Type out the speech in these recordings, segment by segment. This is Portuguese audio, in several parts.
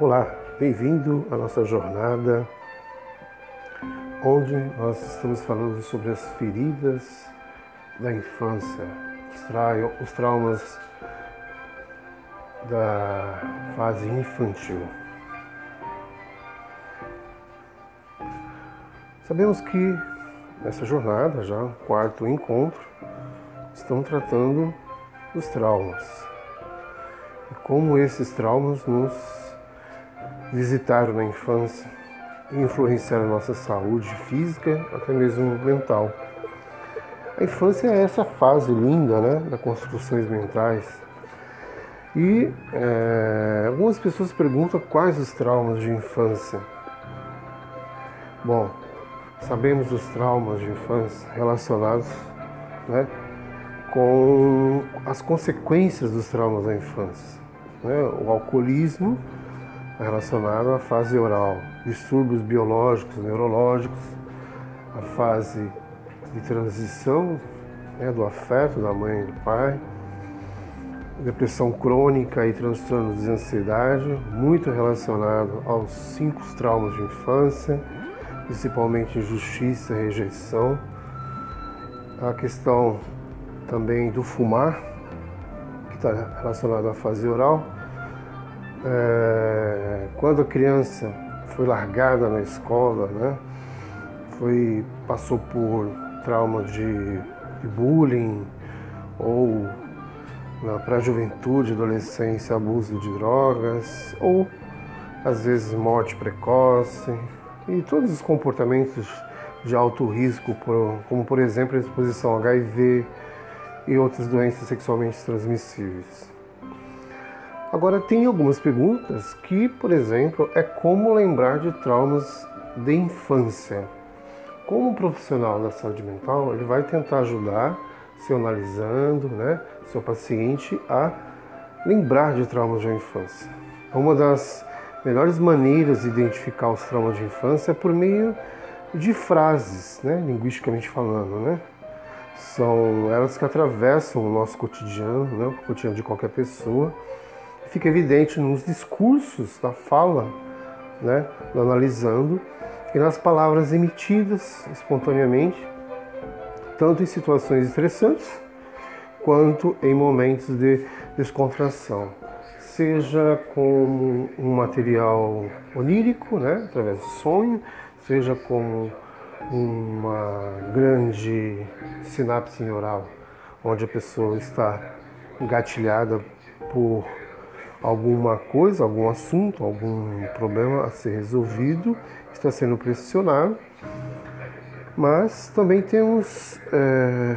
Olá, bem-vindo à nossa jornada, onde nós estamos falando sobre as feridas da infância, os, tra os traumas da fase infantil. Sabemos que nessa jornada, já quarto encontro, estão tratando dos traumas e como esses traumas nos visitaram na infância e influenciaram a nossa saúde física, até mesmo mental. A infância é essa fase linda né, das construções mentais. E é, algumas pessoas perguntam quais os traumas de infância. Bom, sabemos os traumas de infância relacionados né, com as consequências dos traumas da infância. Né, o alcoolismo, relacionado à fase oral, distúrbios biológicos, neurológicos, a fase de transição né, do afeto da mãe e do pai, depressão crônica e transtornos de ansiedade, muito relacionado aos cinco traumas de infância, principalmente injustiça e rejeição, a questão também do fumar, que está relacionado à fase oral, é, quando a criança foi largada na escola, né, foi, passou por trauma de, de bullying ou para a juventude, adolescência, abuso de drogas ou às vezes morte precoce e todos os comportamentos de alto risco, como por exemplo a exposição a HIV e outras doenças sexualmente transmissíveis. Agora, tem algumas perguntas que, por exemplo, é como lembrar de traumas de infância. Como profissional da saúde mental, ele vai tentar ajudar, se analisando, né, seu paciente a lembrar de traumas de infância. Uma das melhores maneiras de identificar os traumas de infância é por meio de frases, né, linguisticamente falando, né? São elas que atravessam o nosso cotidiano, né, o cotidiano de qualquer pessoa fica evidente nos discursos, na fala, né, analisando, e nas palavras emitidas espontaneamente, tanto em situações estressantes quanto em momentos de descontração, seja com um material onírico, né, através do sonho, seja com uma grande sinapse neural, onde a pessoa está engatilhada por alguma coisa, algum assunto, algum problema a ser resolvido, está sendo pressionado, mas também temos é,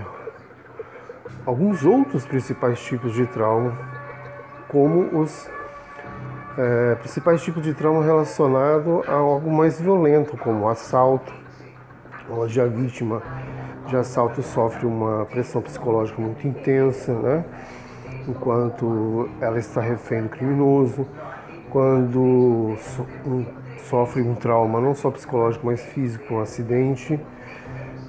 alguns outros principais tipos de trauma, como os é, principais tipos de trauma relacionado a algo mais violento, como assalto, onde a vítima de assalto sofre uma pressão psicológica muito intensa, né? Enquanto ela está refém do criminoso, quando sofre um trauma não só psicológico, mas físico, um acidente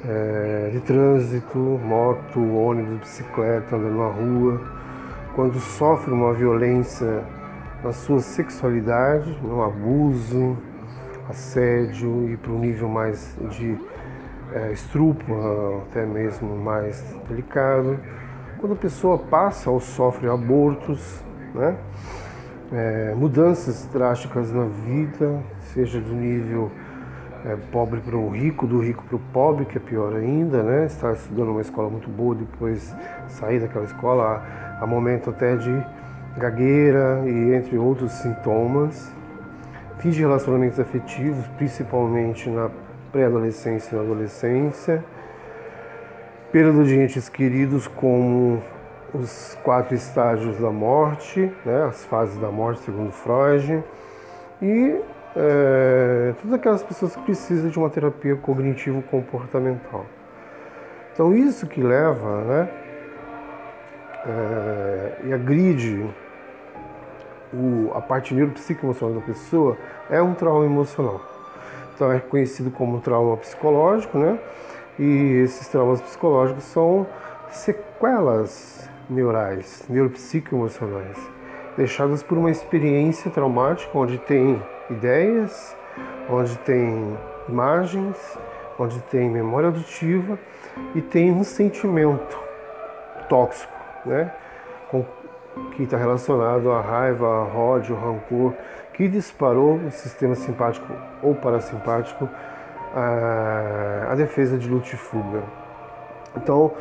é, de trânsito, moto, ônibus, bicicleta, andando na rua, quando sofre uma violência na sua sexualidade, um abuso, assédio e para um nível mais de é, estrupro, até mesmo mais delicado quando a pessoa passa ou sofre abortos, né? É, mudanças drásticas na vida, seja do nível é, pobre para o rico, do rico para o pobre, que é pior ainda, né? Estar estudando uma escola muito boa, depois sair daquela escola, há, há momento até de gagueira e entre outros sintomas. Fins de relacionamentos afetivos, principalmente na pré-adolescência e na adolescência perda de entes queridos como os quatro estágios da morte, né, as fases da morte segundo Freud, e é, todas aquelas pessoas que precisam de uma terapia cognitivo-comportamental. Então isso que leva, né, é, e agride o, a parte neuropsicoemocional da pessoa é um trauma emocional. Então é conhecido como trauma psicológico, né? E esses traumas psicológicos são sequelas neurais, neuropsicoemocionais. deixadas por uma experiência traumática onde tem ideias, onde tem imagens, onde tem memória auditiva e tem um sentimento tóxico, né? Com, que está relacionado à raiva, à ódio, ao rancor, que disparou o sistema simpático ou parasimpático a, a defesa de luta e fuga. Então,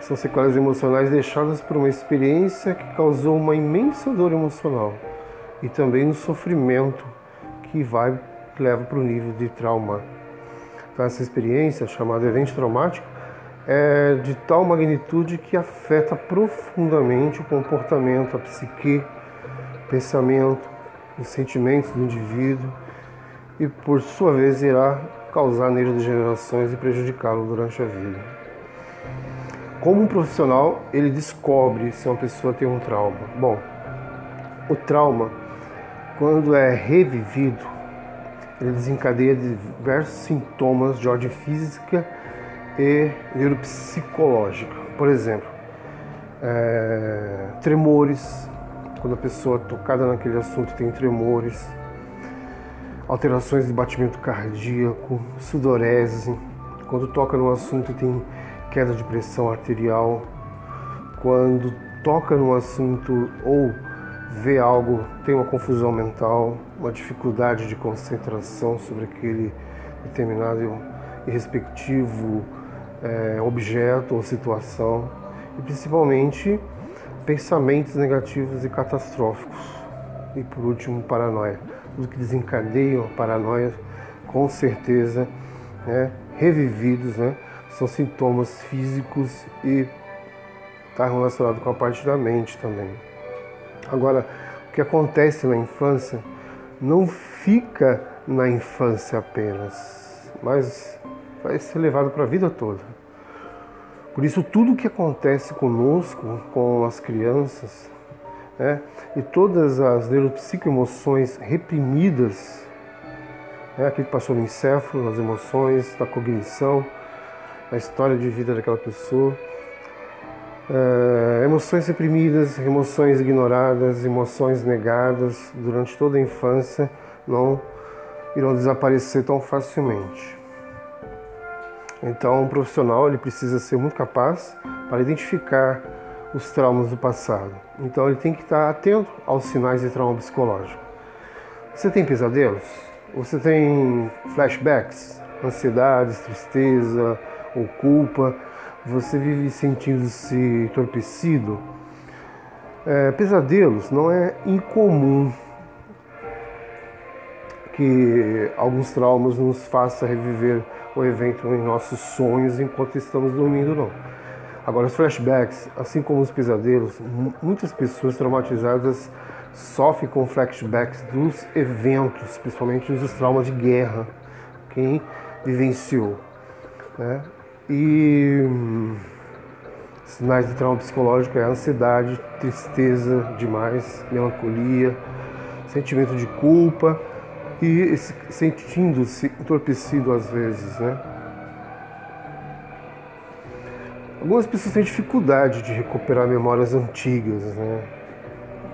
são sequelas emocionais deixadas por uma experiência que causou uma imensa dor emocional e também um sofrimento que vai que leva para o nível de trauma. Então, essa experiência, chamada evento traumático, é de tal magnitude que afeta profundamente o comportamento, a psique, pensamento, os sentimentos do indivíduo e, por sua vez, irá causar neurodegenerações e prejudicá-lo durante a vida. Como um profissional, ele descobre se uma pessoa tem um trauma. Bom, o trauma, quando é revivido, ele desencadeia diversos sintomas de ordem física e neuropsicológica. Por exemplo, é, tremores, quando a pessoa tocada naquele assunto tem tremores, alterações de batimento cardíaco, sudorese, quando toca no assunto tem queda de pressão arterial, quando toca no assunto ou vê algo, tem uma confusão mental, uma dificuldade de concentração sobre aquele determinado e respectivo é, objeto ou situação, e principalmente pensamentos negativos e catastróficos. E por último, paranoia tudo que desencadeia a paranoia, com certeza, né, revividos, né, são sintomas físicos e está relacionado com a parte da mente também. Agora, o que acontece na infância não fica na infância apenas, mas vai ser levado para a vida toda. Por isso, tudo que acontece conosco, com as crianças, né? e todas as neuropsicoemoções reprimidas, né? aquilo que passou no encéfalo, as emoções, da cognição, a história de vida daquela pessoa, é, emoções reprimidas, emoções ignoradas, emoções negadas durante toda a infância não irão desaparecer tão facilmente. Então, um profissional ele precisa ser muito capaz para identificar os traumas do passado. Então ele tem que estar atento aos sinais de trauma psicológico. Você tem pesadelos? Você tem flashbacks, ansiedades, tristeza ou culpa? Você vive sentindo-se entorpecido? É, pesadelos não é incomum que alguns traumas nos façam reviver o evento em nossos sonhos enquanto estamos dormindo, não. Agora, os flashbacks, assim como os pesadelos, muitas pessoas traumatizadas sofrem com flashbacks dos eventos, principalmente dos traumas de guerra, quem vivenciou. Né? E hum, sinais de trauma psicológico é ansiedade, tristeza demais, melancolia, sentimento de culpa e sentindo-se entorpecido às vezes, né? Algumas pessoas têm dificuldade de recuperar memórias antigas, né?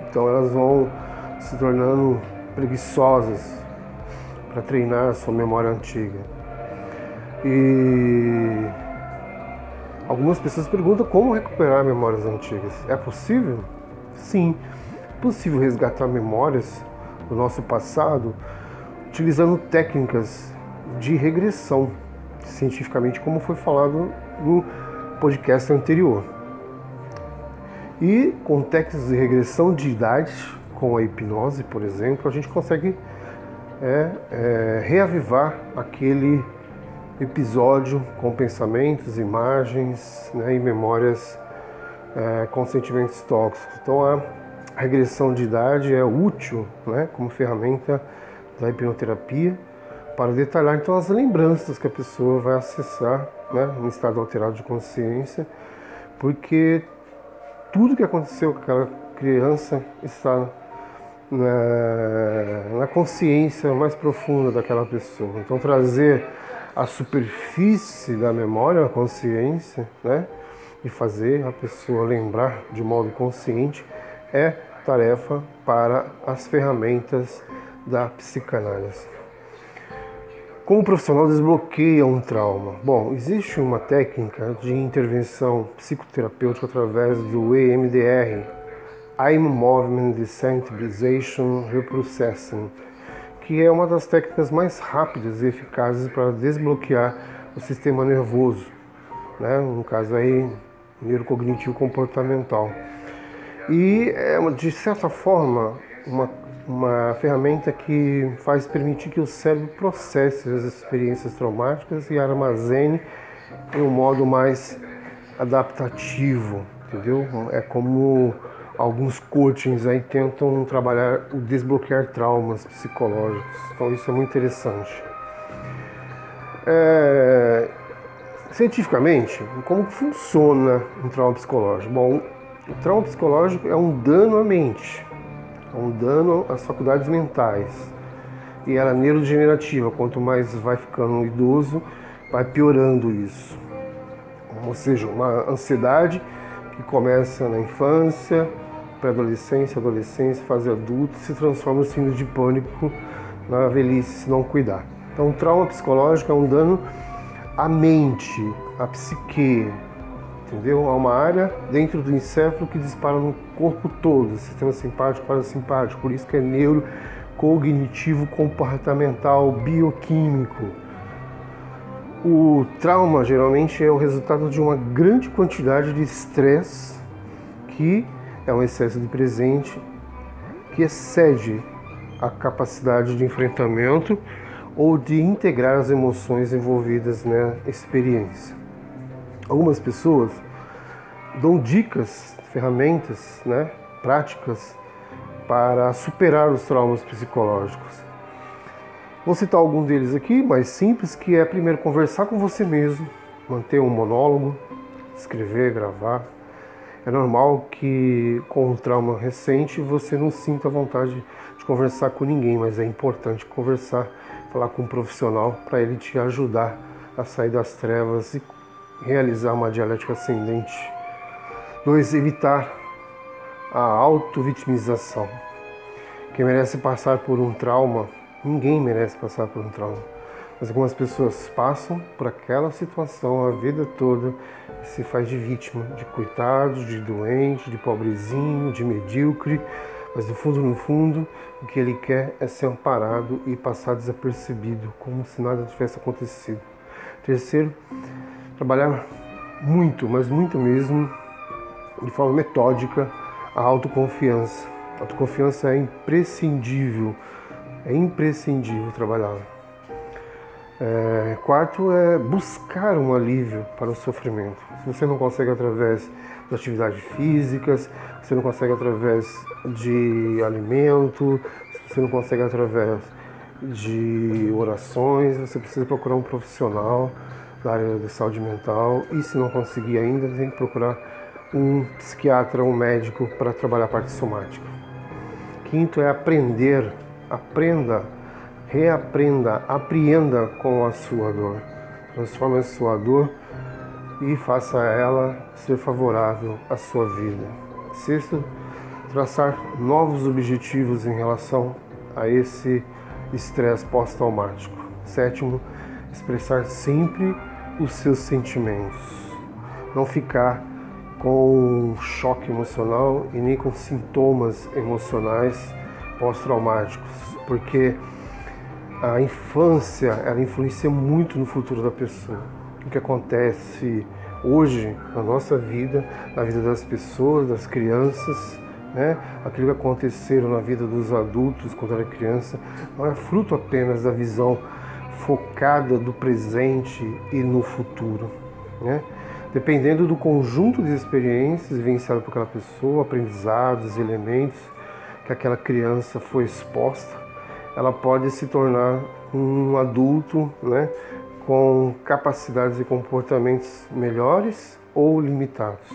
Então elas vão se tornando preguiçosas para treinar a sua memória antiga. E algumas pessoas perguntam como recuperar memórias antigas. É possível? Sim, é possível resgatar memórias do nosso passado utilizando técnicas de regressão, cientificamente, como foi falado no podcast anterior. E com técnicas de regressão de idade, com a hipnose, por exemplo, a gente consegue é, é, reavivar aquele episódio com pensamentos, imagens né, e memórias é, com sentimentos tóxicos. Então a regressão de idade é útil né, como ferramenta da hipnoterapia para detalhar então as lembranças que a pessoa vai acessar né, estado alterado de consciência, porque tudo que aconteceu com aquela criança está na, na consciência mais profunda daquela pessoa. Então trazer a superfície da memória, a consciência, né, e fazer a pessoa lembrar de modo consciente é tarefa para as ferramentas da psicanálise. Como o profissional desbloqueia um trauma? Bom, existe uma técnica de intervenção psicoterapêutica através do EMDR, Eye Movement Desensitization Reprocessing, que é uma das técnicas mais rápidas e eficazes para desbloquear o sistema nervoso, né? no caso aí, neurocognitivo comportamental. E é, de certa forma, uma uma ferramenta que faz permitir que o cérebro processe as experiências traumáticas e armazene em um modo mais adaptativo, entendeu? É como alguns coachings aí tentam trabalhar o desbloquear traumas psicológicos. Então isso é muito interessante. É... Cientificamente, como funciona um trauma psicológico? Bom, o trauma psicológico é um dano à mente um dano às faculdades mentais. E ela é neurodegenerativa, quanto mais vai ficando idoso, vai piorando isso. Ou seja, uma ansiedade que começa na infância, pré-adolescência, adolescência, fase adulto, se transforma em síndrome de pânico na velhice se não cuidar. Então, trauma psicológico é um dano à mente, à psique, entendeu? Há uma área dentro do encéfalo que dispara no corpo todo, sistema simpático, parasimpático, por isso que é neurocognitivo comportamental bioquímico. O trauma geralmente é o resultado de uma grande quantidade de estresse que é um excesso de presente que excede a capacidade de enfrentamento ou de integrar as emoções envolvidas na experiência. Algumas pessoas dão dicas, ferramentas, né, práticas para superar os traumas psicológicos. Vou citar algum deles aqui, mais simples, que é primeiro conversar com você mesmo, manter um monólogo, escrever, gravar. É normal que com um trauma recente você não sinta vontade de conversar com ninguém, mas é importante conversar, falar com um profissional para ele te ajudar a sair das trevas e realizar uma dialética ascendente. 2. Evitar a auto-vitimização. Quem merece passar por um trauma, ninguém merece passar por um trauma. Mas algumas pessoas passam por aquela situação a vida toda e se faz de vítima, de coitado, de doente, de pobrezinho, de medíocre. Mas no fundo, no fundo, o que ele quer é ser amparado e passar desapercebido, como se nada tivesse acontecido. Terceiro, trabalhar muito, mas muito mesmo, de forma metódica, a autoconfiança. A autoconfiança é imprescindível, é imprescindível trabalhar. É, quarto é buscar um alívio para o sofrimento. Se você não consegue através de atividades físicas, você não consegue através de alimento, se você não consegue através de orações, você precisa procurar um profissional da área de saúde mental e se não conseguir ainda, tem que procurar um psiquiatra, um médico para trabalhar a parte somática. Quinto é aprender, aprenda, reaprenda, apreenda com a sua dor. Transforme a sua dor e faça ela ser favorável à sua vida. Sexto, traçar novos objetivos em relação a esse estresse pós-traumático. Sétimo, expressar sempre os seus sentimentos, não ficar com choque emocional e nem com sintomas emocionais pós-traumáticos, porque a infância ela influencia muito no futuro da pessoa. O que acontece hoje na nossa vida, na vida das pessoas, das crianças, né? aquilo que aconteceram na vida dos adultos quando era criança, não é fruto apenas da visão focada do presente e no futuro. Né? Dependendo do conjunto de experiências vivenciadas por aquela pessoa, aprendizados, elementos que aquela criança foi exposta, ela pode se tornar um adulto né, com capacidades e comportamentos melhores ou limitados.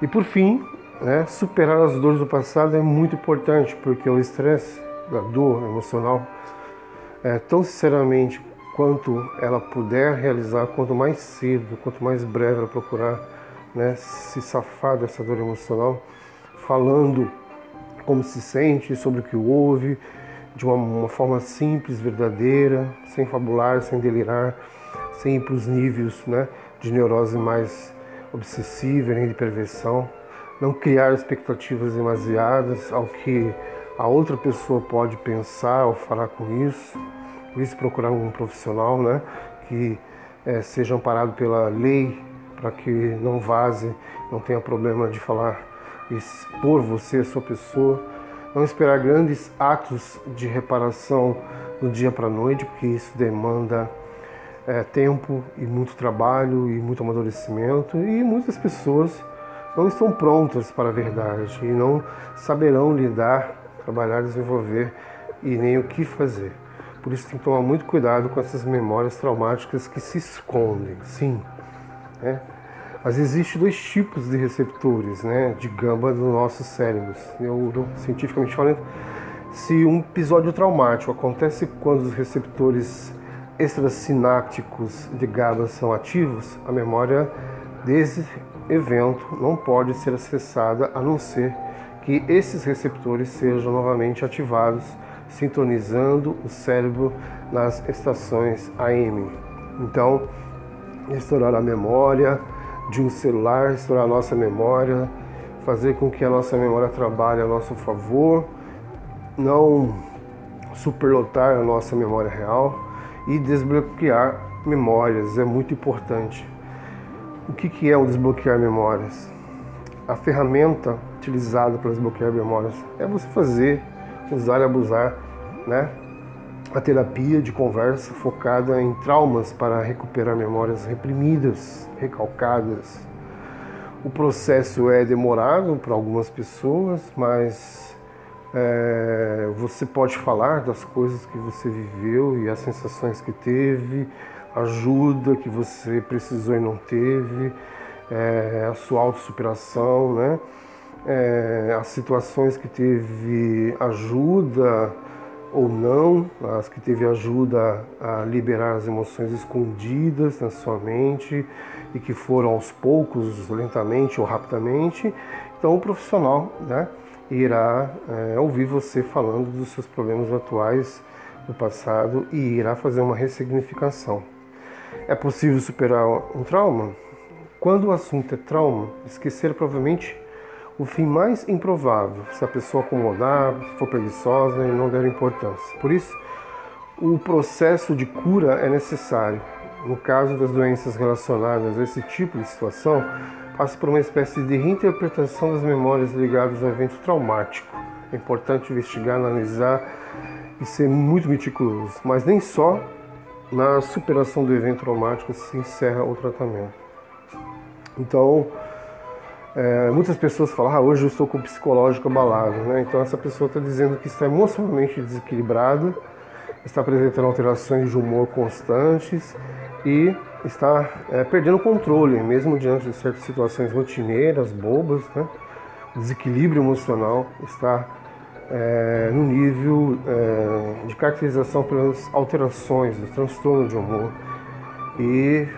E por fim, né, superar as dores do passado é muito importante, porque o estresse, a dor emocional, é, tão sinceramente quanto ela puder realizar, quanto mais cedo, quanto mais breve ela procurar né, se safar dessa dor emocional, falando como se sente, sobre o que houve, de uma, uma forma simples, verdadeira, sem fabular, sem delirar, sem ir para os níveis né, de neurose mais obsessiva, nem de perversão. Não criar expectativas demasiadas ao que a outra pessoa pode pensar ou falar com isso. Por isso, procurar um profissional né, que é, seja amparado pela lei para que não vaze, não tenha problema de falar, expor você, a sua pessoa. Não esperar grandes atos de reparação do dia para a noite, porque isso demanda é, tempo e muito trabalho e muito amadurecimento. E muitas pessoas não estão prontas para a verdade e não saberão lidar, trabalhar, desenvolver e nem o que fazer. Por isso tem que tomar muito cuidado com essas memórias traumáticas que se escondem, sim. Né? Mas existem dois tipos de receptores né, de gamba nos nossos cérebros. Cientificamente falando, se um episódio traumático acontece quando os receptores extrasinápticos de GABA são ativos, a memória desse evento não pode ser acessada a não ser que esses receptores sejam novamente ativados, sintonizando o cérebro nas estações AM. Então, restaurar a memória de um celular, restaurar a nossa memória, fazer com que a nossa memória trabalhe a nosso favor, não superlotar a nossa memória real e desbloquear memórias é muito importante. O que, que é o desbloquear memórias? A ferramenta utilizada para desbloquear memórias é você fazer, usar e abusar, né? A terapia de conversa focada em traumas para recuperar memórias reprimidas, recalcadas. O processo é demorado para algumas pessoas, mas é, você pode falar das coisas que você viveu e as sensações que teve, ajuda que você precisou e não teve, é, a sua autossuperação, né? É, as situações que teve ajuda ou não, as que teve ajuda a liberar as emoções escondidas na sua mente e que foram aos poucos, lentamente ou rapidamente. Então, o profissional né, irá é, ouvir você falando dos seus problemas atuais do passado e irá fazer uma ressignificação. É possível superar um trauma? Quando o assunto é trauma, esquecer provavelmente o fim mais improvável, se a pessoa acomodar, se for preguiçosa e não der importância. Por isso, o processo de cura é necessário. No caso das doenças relacionadas a esse tipo de situação, passa por uma espécie de reinterpretação das memórias ligadas ao evento traumático. É importante investigar, analisar e ser muito meticuloso, mas nem só na superação do evento traumático se encerra o tratamento. Então, é, muitas pessoas falam, ah, hoje eu estou com o psicológico abalado, né? Então essa pessoa está dizendo que está emocionalmente desequilibrada, está apresentando alterações de humor constantes e está é, perdendo o controle, mesmo diante de certas situações rotineiras, bobas, né? Desequilíbrio emocional está é, no nível é, de caracterização pelas alterações, do transtorno de humor. E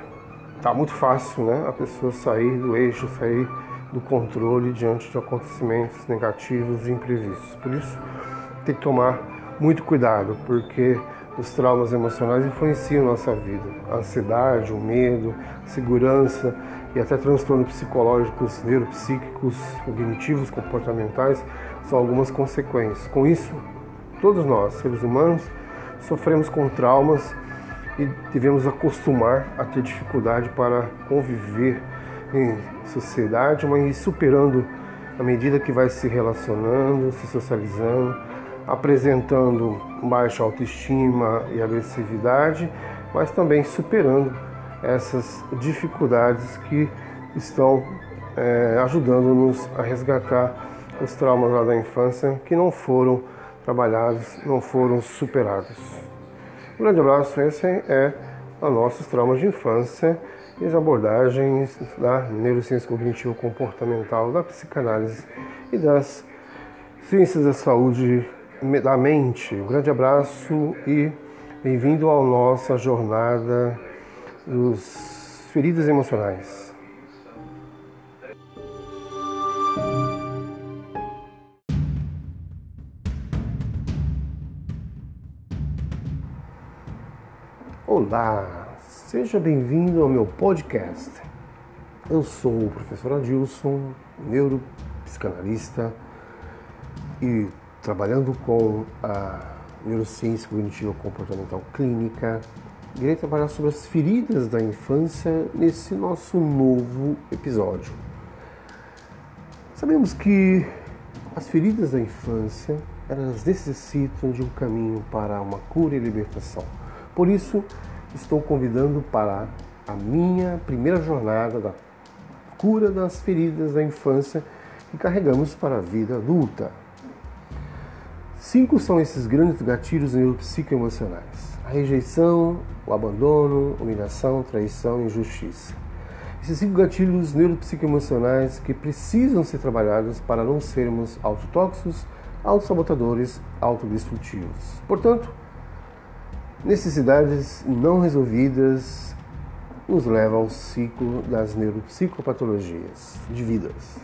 tá muito fácil, né? A pessoa sair do eixo, sair do controle diante de acontecimentos negativos e imprevistos. Por isso, tem que tomar muito cuidado, porque os traumas emocionais influenciam nossa vida. A ansiedade, o medo, a segurança e até transtornos psicológicos, neuropsíquicos, cognitivos, comportamentais são algumas consequências. Com isso, todos nós, seres humanos, sofremos com traumas e devemos acostumar a ter dificuldade para conviver em sociedade, mas superando à medida que vai se relacionando, se socializando, apresentando baixa autoestima e agressividade, mas também superando essas dificuldades que estão é, ajudando-nos a resgatar os traumas lá da infância que não foram trabalhados, não foram superados. Um grande abraço, esse é a nossos traumas de infância as abordagens da neurociência cognitivo-comportamental, da psicanálise e das ciências da saúde da mente. Um grande abraço e bem-vindo à nossa jornada dos feridas emocionais. Olá! Seja bem-vindo ao meu podcast. Eu sou o professor Adilson, neuropsicanalista e trabalhando com a neurociência cognitiva comportamental clínica, irei trabalhar sobre as feridas da infância nesse nosso novo episódio. Sabemos que as feridas da infância elas necessitam de um caminho para uma cura e libertação. Por isso, estou convidando para a minha primeira jornada da cura das feridas da infância que carregamos para a vida adulta. Cinco são esses grandes gatilhos neuropsicoemocionais: a rejeição, o abandono, humilhação, traição e injustiça. Esses cinco gatilhos neuropsicoemocionais que precisam ser trabalhados para não sermos autotóxicos, autossabotadores, autodestrutivos. Portanto, necessidades não resolvidas nos levam ao ciclo das neuropsicopatologias de vidas.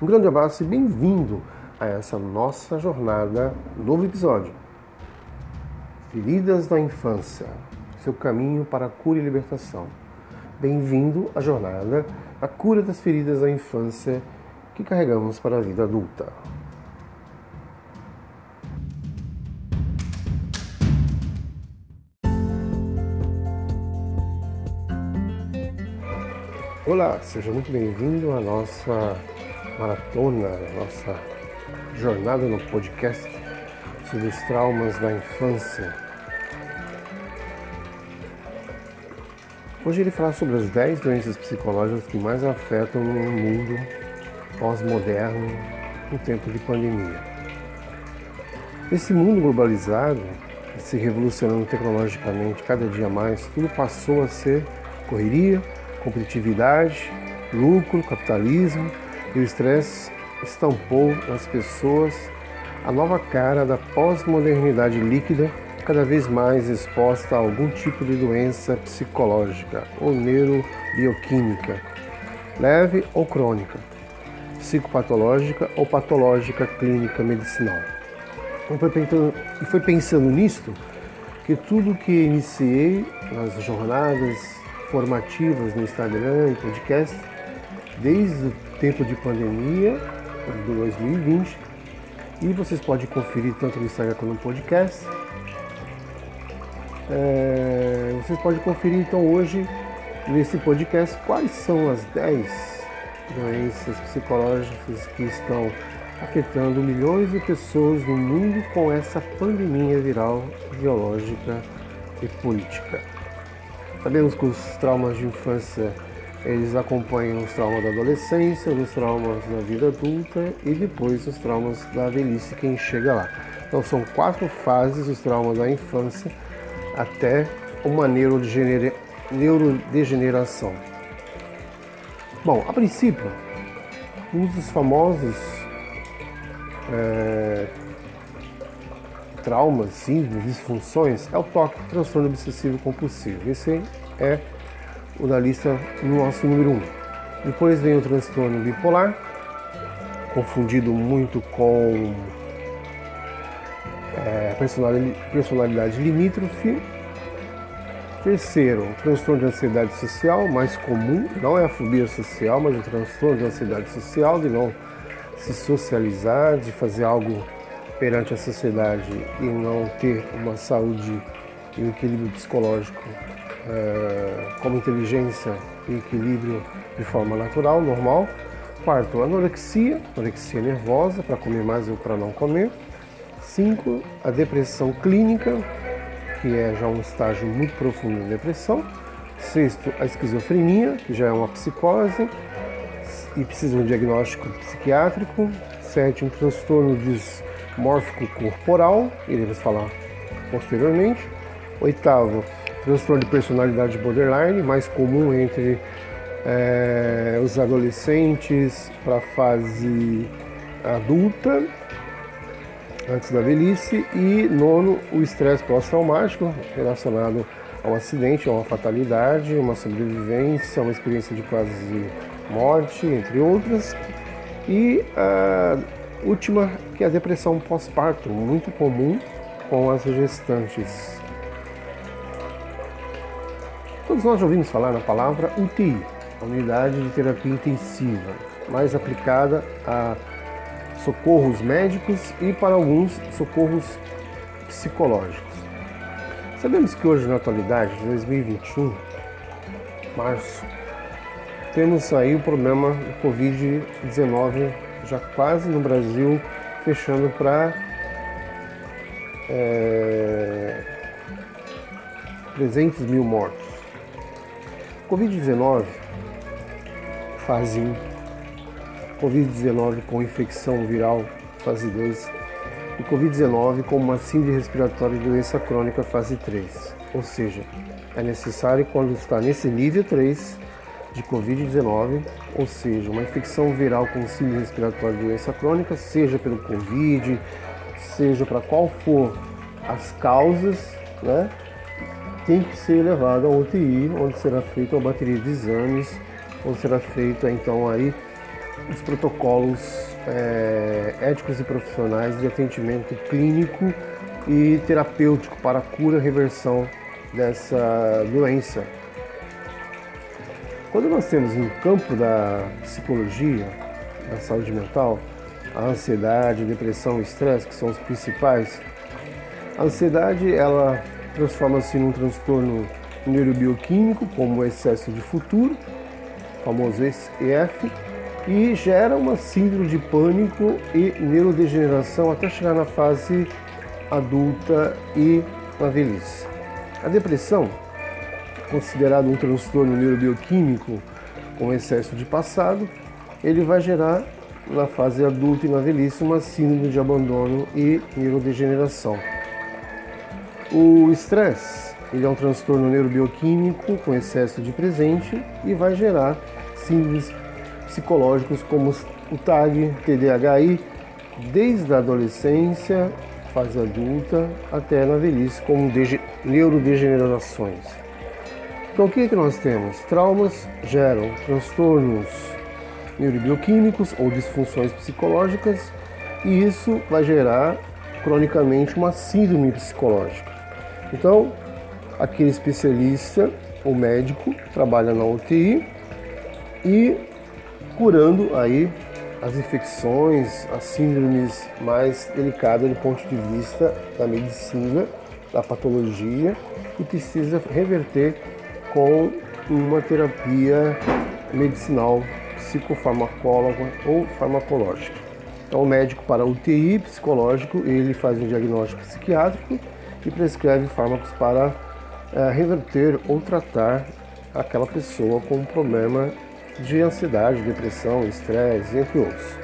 Um grande abraço e bem-vindo a essa nossa jornada, novo episódio. Feridas da infância, seu caminho para a cura e libertação. Bem-vindo à jornada, a cura das feridas da infância que carregamos para a vida adulta. Olá, seja muito bem-vindo à nossa maratona, à nossa jornada no podcast sobre os traumas da infância. Hoje ele falar sobre as 10 doenças psicológicas que mais afetam o mundo pós-moderno no tempo de pandemia. Esse mundo globalizado, se revolucionando tecnologicamente cada dia mais, tudo passou a ser correria, competitividade, lucro, capitalismo e o estresse estampou nas pessoas a nova cara da pós-modernidade líquida cada vez mais exposta a algum tipo de doença psicológica ou neurobioquímica, leve ou crônica, psicopatológica ou patológica clínica medicinal. E foi pensando nisto que tudo que iniciei nas jornadas formativas no Instagram e podcast, desde o tempo de pandemia, do 2020, e vocês podem conferir tanto no Instagram quanto no podcast, é, vocês podem conferir então hoje nesse podcast quais são as 10 doenças psicológicas que estão afetando milhões de pessoas no mundo com essa pandemia viral, biológica e política. Sabemos que os traumas de infância eles acompanham os traumas da adolescência, os traumas da vida adulta e depois os traumas da velhice, quem chega lá. Então são quatro fases os traumas da infância até uma neurodegeneração. Bom, a princípio, um dos famosos é, traumas, síndromes, disfunções é o toque, transtorno obsessivo compulsivo. Esse é o da lista no nosso número 1. Um. Depois vem o transtorno bipolar, confundido muito com é, personalidade, personalidade limítrofe. Terceiro, o transtorno de ansiedade social, mais comum, não é a fobia social, mas o transtorno de ansiedade social, de não se socializar, de fazer algo perante a sociedade e não ter uma saúde e um equilíbrio psicológico é, como inteligência e equilíbrio de forma natural, normal. Quarto, anorexia, anorexia nervosa, para comer mais ou para não comer. 5. A depressão clínica, que é já um estágio muito profundo da depressão. Sexto, a esquizofrenia, que já é uma psicose e precisa de um diagnóstico psiquiátrico. Sétimo, transtorno dismórfico corporal, iremos falar posteriormente. Oitavo, transtorno de personalidade borderline, mais comum entre é, os adolescentes para a fase adulta antes da velhice e nono, o estresse pós-traumático relacionado a um acidente, a uma fatalidade, uma sobrevivência, uma experiência de quase morte, entre outras. E a última, que é a depressão pós-parto, muito comum com as gestantes. Todos nós já ouvimos falar na palavra UTI, Unidade de Terapia Intensiva, mais aplicada a socorros médicos e para alguns socorros psicológicos. Sabemos que hoje na atualidade, 2021, março, temos aí o problema do Covid-19 já quase no Brasil, fechando para é, 300 mil mortos. Covid-19, fase 1. Covid-19 com infecção viral, fase 2. E Covid-19 com uma síndrome respiratória de doença crônica, fase 3. Ou seja, é necessário, quando está nesse nível 3, de Covid-19, ou seja, uma infecção viral com síndrome respiratória de doença crônica, seja pelo Covid, seja para qual for as causas, né, tem que ser levado ao UTI, onde será feita uma bateria de exames, onde será feito então aí os protocolos é, éticos e profissionais de atendimento clínico e terapêutico para a cura e reversão dessa doença. Quando nós temos no campo da psicologia, da saúde mental, a ansiedade, a depressão, o estresse, que são os principais, a ansiedade ela transforma-se num transtorno neurobioquímico, como o excesso de futuro, famoso EF, e gera uma síndrome de pânico e neurodegeneração até chegar na fase adulta e na velhice. A depressão considerado um transtorno neurobioquímico com excesso de passado, ele vai gerar na fase adulta e na velhice uma síndrome de abandono e neurodegeneração. O estresse, ele é um transtorno neurobioquímico com excesso de presente e vai gerar síndromes psicológicos como o TAG, TDAHI, desde a adolescência, fase adulta, até na velhice, como neurodegenerações. Então, o que, é que nós temos? Traumas geram transtornos neurobioquímicos ou disfunções psicológicas, e isso vai gerar cronicamente uma síndrome psicológica. Então, aquele especialista ou médico trabalha na UTI e curando aí as infecções, as síndromes mais delicadas do ponto de vista da medicina, da patologia e precisa reverter com uma terapia medicinal, psicofarmacóloga ou farmacológica. Então, o médico para UTI psicológico, ele faz um diagnóstico psiquiátrico e prescreve fármacos para é, reverter ou tratar aquela pessoa com um problema de ansiedade, depressão, estresse, entre outros.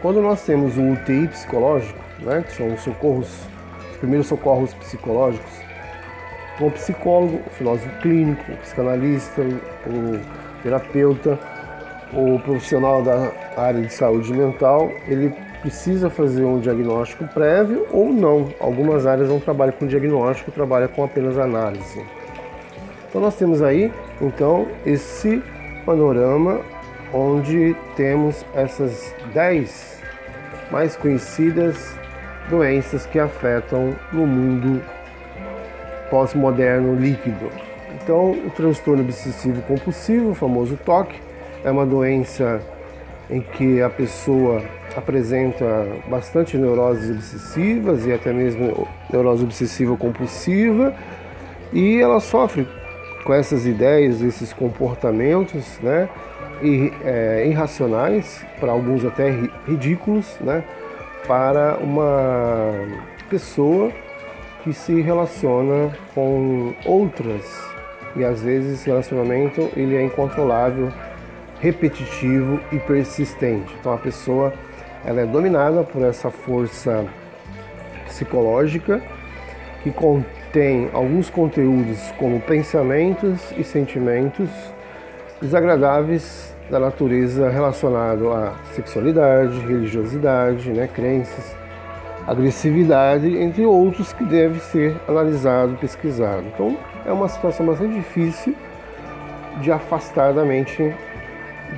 Quando nós temos o UTI psicológico, né, que são os socorros, os primeiros socorros psicológicos, o psicólogo, o filósofo clínico, o psicanalista, o terapeuta, o profissional da área de saúde mental, ele precisa fazer um diagnóstico prévio ou não. Algumas áreas não trabalham com diagnóstico, trabalham com apenas análise. Então nós temos aí, então, esse panorama onde temos essas 10 mais conhecidas doenças que afetam no mundo pós-moderno líquido. Então, o transtorno obsessivo compulsivo, o famoso TOC, é uma doença em que a pessoa apresenta bastante neuroses obsessivas e até mesmo neurose obsessiva compulsiva e ela sofre com essas ideias, esses comportamentos, né, e, é, irracionais, para alguns até ridículos, né, para uma pessoa que se relaciona com outras e às vezes esse relacionamento ele é incontrolável, repetitivo e persistente. Então a pessoa ela é dominada por essa força psicológica que contém alguns conteúdos como pensamentos e sentimentos desagradáveis da natureza relacionado à sexualidade, religiosidade, né, crenças, agressividade, entre outros que deve ser analisado, pesquisado. Então, é uma situação bastante difícil de afastar da mente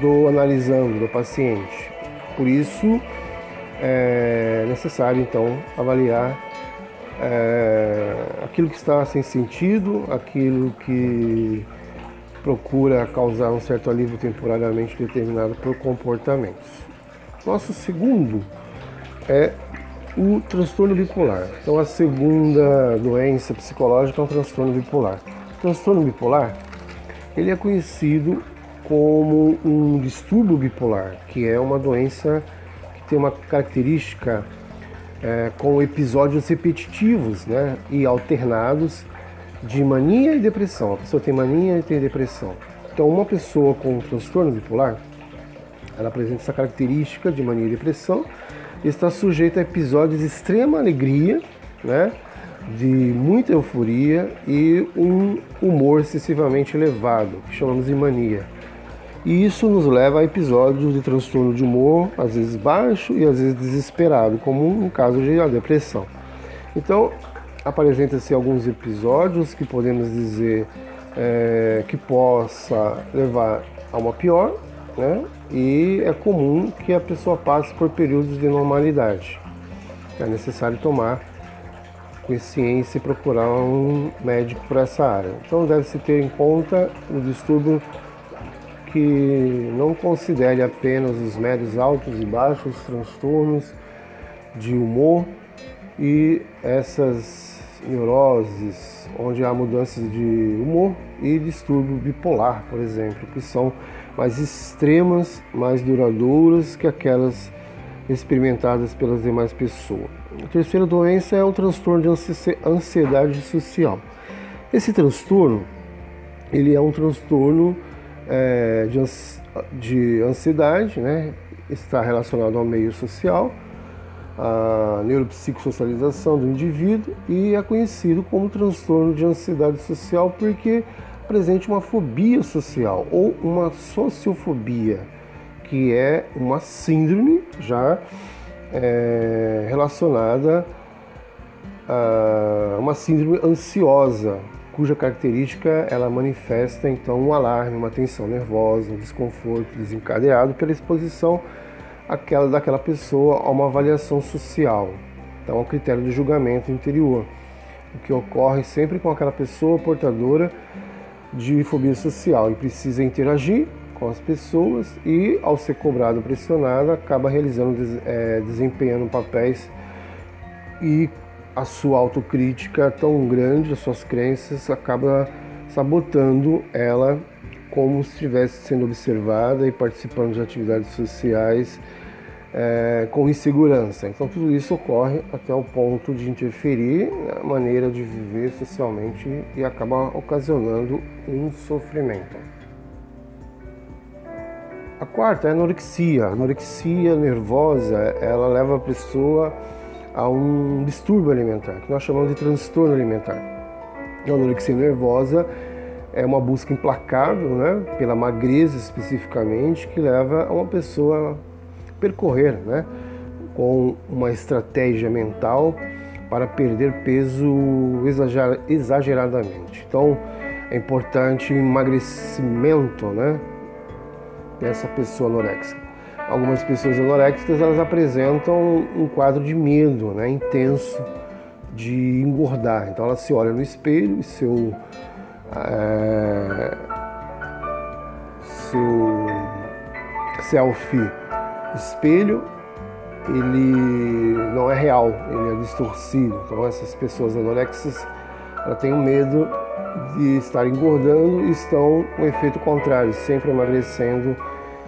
do analisando, do paciente. Por isso, é necessário então avaliar é, aquilo que está sem sentido, aquilo que procura causar um certo alívio temporariamente determinado por comportamentos. Nosso segundo é o transtorno bipolar. Então, a segunda doença psicológica é o transtorno bipolar. O transtorno bipolar ele é conhecido como um distúrbio bipolar, que é uma doença que tem uma característica é, com episódios repetitivos né, e alternados de mania e depressão. A pessoa tem mania e tem depressão. Então, uma pessoa com transtorno bipolar, ela apresenta essa característica de mania e depressão está sujeita a episódios de extrema alegria, né? de muita euforia e um humor excessivamente elevado, que chamamos de mania. E isso nos leva a episódios de transtorno de humor, às vezes baixo e às vezes desesperado, como no caso de depressão. Então, apresenta-se alguns episódios que podemos dizer é, que possa levar a uma pior, né? E é comum que a pessoa passe por períodos de normalidade. É necessário tomar consciência e procurar um médico para essa área. Então deve-se ter em conta o distúrbio que não considere apenas os médios altos e baixos transtornos de humor e essas neuroses, onde há mudanças de humor e distúrbio bipolar, por exemplo, que são mais extremas, mais duradouras que aquelas experimentadas pelas demais pessoas. A terceira doença é o transtorno de ansiedade social. Esse transtorno, ele é um transtorno é, de, de ansiedade, né? está relacionado ao meio social, à neuropsicossocialização do indivíduo e é conhecido como transtorno de ansiedade social porque presente uma fobia social ou uma sociofobia, que é uma síndrome já é, relacionada a uma síndrome ansiosa, cuja característica ela manifesta então um alarme, uma tensão nervosa, um desconforto desencadeado pela exposição aquela daquela pessoa a uma avaliação social. Então, um critério de julgamento interior, o que ocorre sempre com aquela pessoa portadora de fobia social e precisa interagir com as pessoas e, ao ser cobrado, pressionado, acaba realizando, é, desempenhando papéis e a sua autocrítica tão grande, as suas crenças, acaba sabotando ela como se estivesse sendo observada e participando de atividades sociais é, com insegurança. Então tudo isso ocorre até o ponto de interferir na maneira de viver socialmente e acaba ocasionando um sofrimento. A quarta é a anorexia. A anorexia nervosa, ela leva a pessoa a um distúrbio alimentar, que nós chamamos de transtorno alimentar. A anorexia nervosa é uma busca implacável, né, pela magreza especificamente, que leva a uma pessoa percorrer né, com uma estratégia mental para perder peso exageradamente. Então é importante emagrecimento né, dessa pessoa anoréxica. Algumas pessoas anoréxicas elas apresentam um quadro de medo né, intenso de engordar. Então ela se olha no espelho e seu, é, seu selfie espelho ele não é real, ele é distorcido. Então essas pessoas anoréxicas ela têm medo de estar engordando e estão com efeito contrário, sempre emagrecendo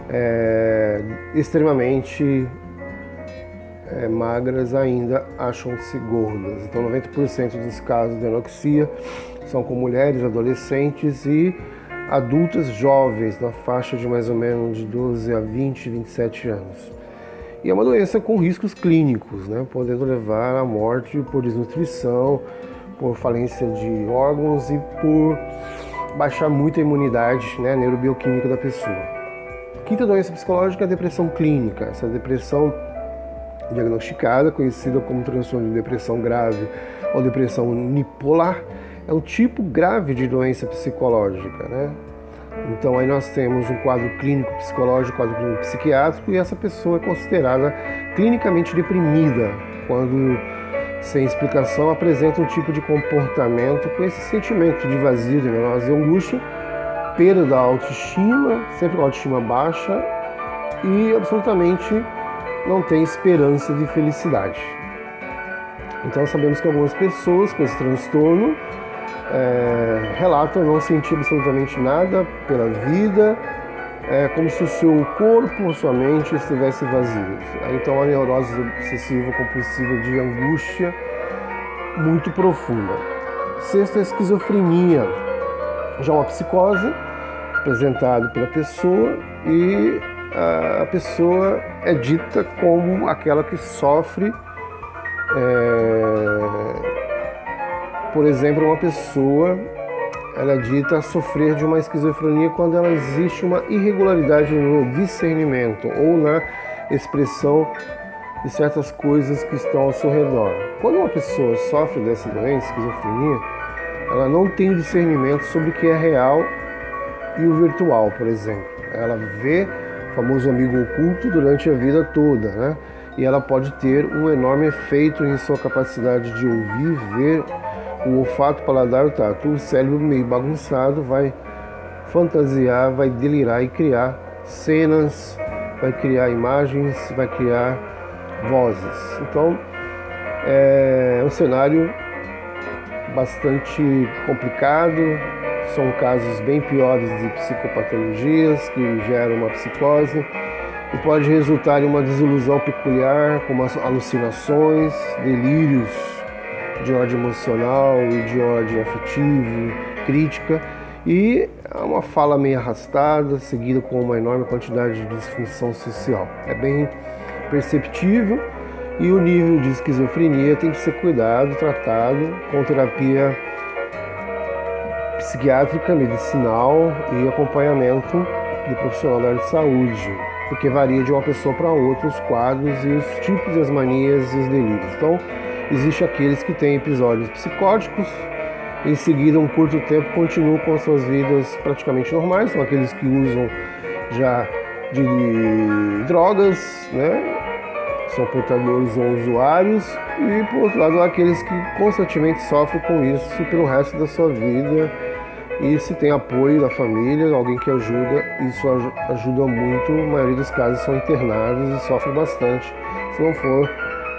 é, extremamente é, magras ainda acham-se gordas. Então 90% dos casos de anorexia são com mulheres, adolescentes e adultas jovens, na faixa de mais ou menos de 12 a 20, 27 anos. E é uma doença com riscos clínicos, né, podendo levar à morte por desnutrição, por falência de órgãos e por baixar muito a imunidade né, neurobioquímica da pessoa. Quinta doença psicológica é a depressão clínica. Essa depressão diagnosticada, conhecida como transtorno de depressão grave ou depressão unipolar, é um tipo grave de doença psicológica, né? Então aí nós temos um quadro clínico psicológico, quadro clínico psiquiátrico e essa pessoa é considerada clinicamente deprimida quando sem explicação apresenta um tipo de comportamento com esse sentimento de vazio, de neurose angústia perda da autoestima, sempre com autoestima baixa e absolutamente não tem esperança de felicidade. Então sabemos que algumas pessoas com esse transtorno é, relatam não sentir absolutamente nada pela vida, é como se o seu corpo, sua mente estivesse vazios. Então a neurose obsessiva compulsiva de angústia muito profunda. Sexto, a esquizofrenia, já uma psicose apresentada pela pessoa e a pessoa é dita como aquela que sofre, é, por exemplo, uma pessoa ela é dita sofrer de uma esquizofrenia quando ela existe uma irregularidade no discernimento ou na expressão de certas coisas que estão ao seu redor. Quando uma pessoa sofre dessa doença, esquizofrenia, ela não tem discernimento sobre o que é real e o virtual, por exemplo. Ela vê o famoso amigo oculto durante a vida toda, né? E ela pode ter um enorme efeito em sua capacidade de ouvir, ver o olfato, o paladar, o tato. O cérebro meio bagunçado vai fantasiar, vai delirar e criar cenas, vai criar imagens, vai criar vozes. Então é um cenário bastante complicado. São casos bem piores de psicopatologias que geram uma psicose e pode resultar em uma desilusão peculiar, como alucinações, delírios de ordem emocional e de ordem afetivo, crítica e uma fala meio arrastada, seguida com uma enorme quantidade de disfunção social. É bem perceptível e o nível de esquizofrenia tem que ser cuidado, tratado com terapia psiquiátrica, medicinal e acompanhamento de profissional da área de saúde, porque varia de uma pessoa para outra os quadros e os tipos, as manias e os delírios. Então, existe aqueles que têm episódios psicóticos, em seguida, um curto tempo, continuam com suas vidas praticamente normais, são aqueles que usam já de drogas, né? são portadores ou usuários, e por outro lado, aqueles que constantemente sofrem com isso pelo resto da sua vida. E se tem apoio da família, alguém que ajuda, isso ajuda muito. A maioria dos casos são internados e sofrem bastante se não for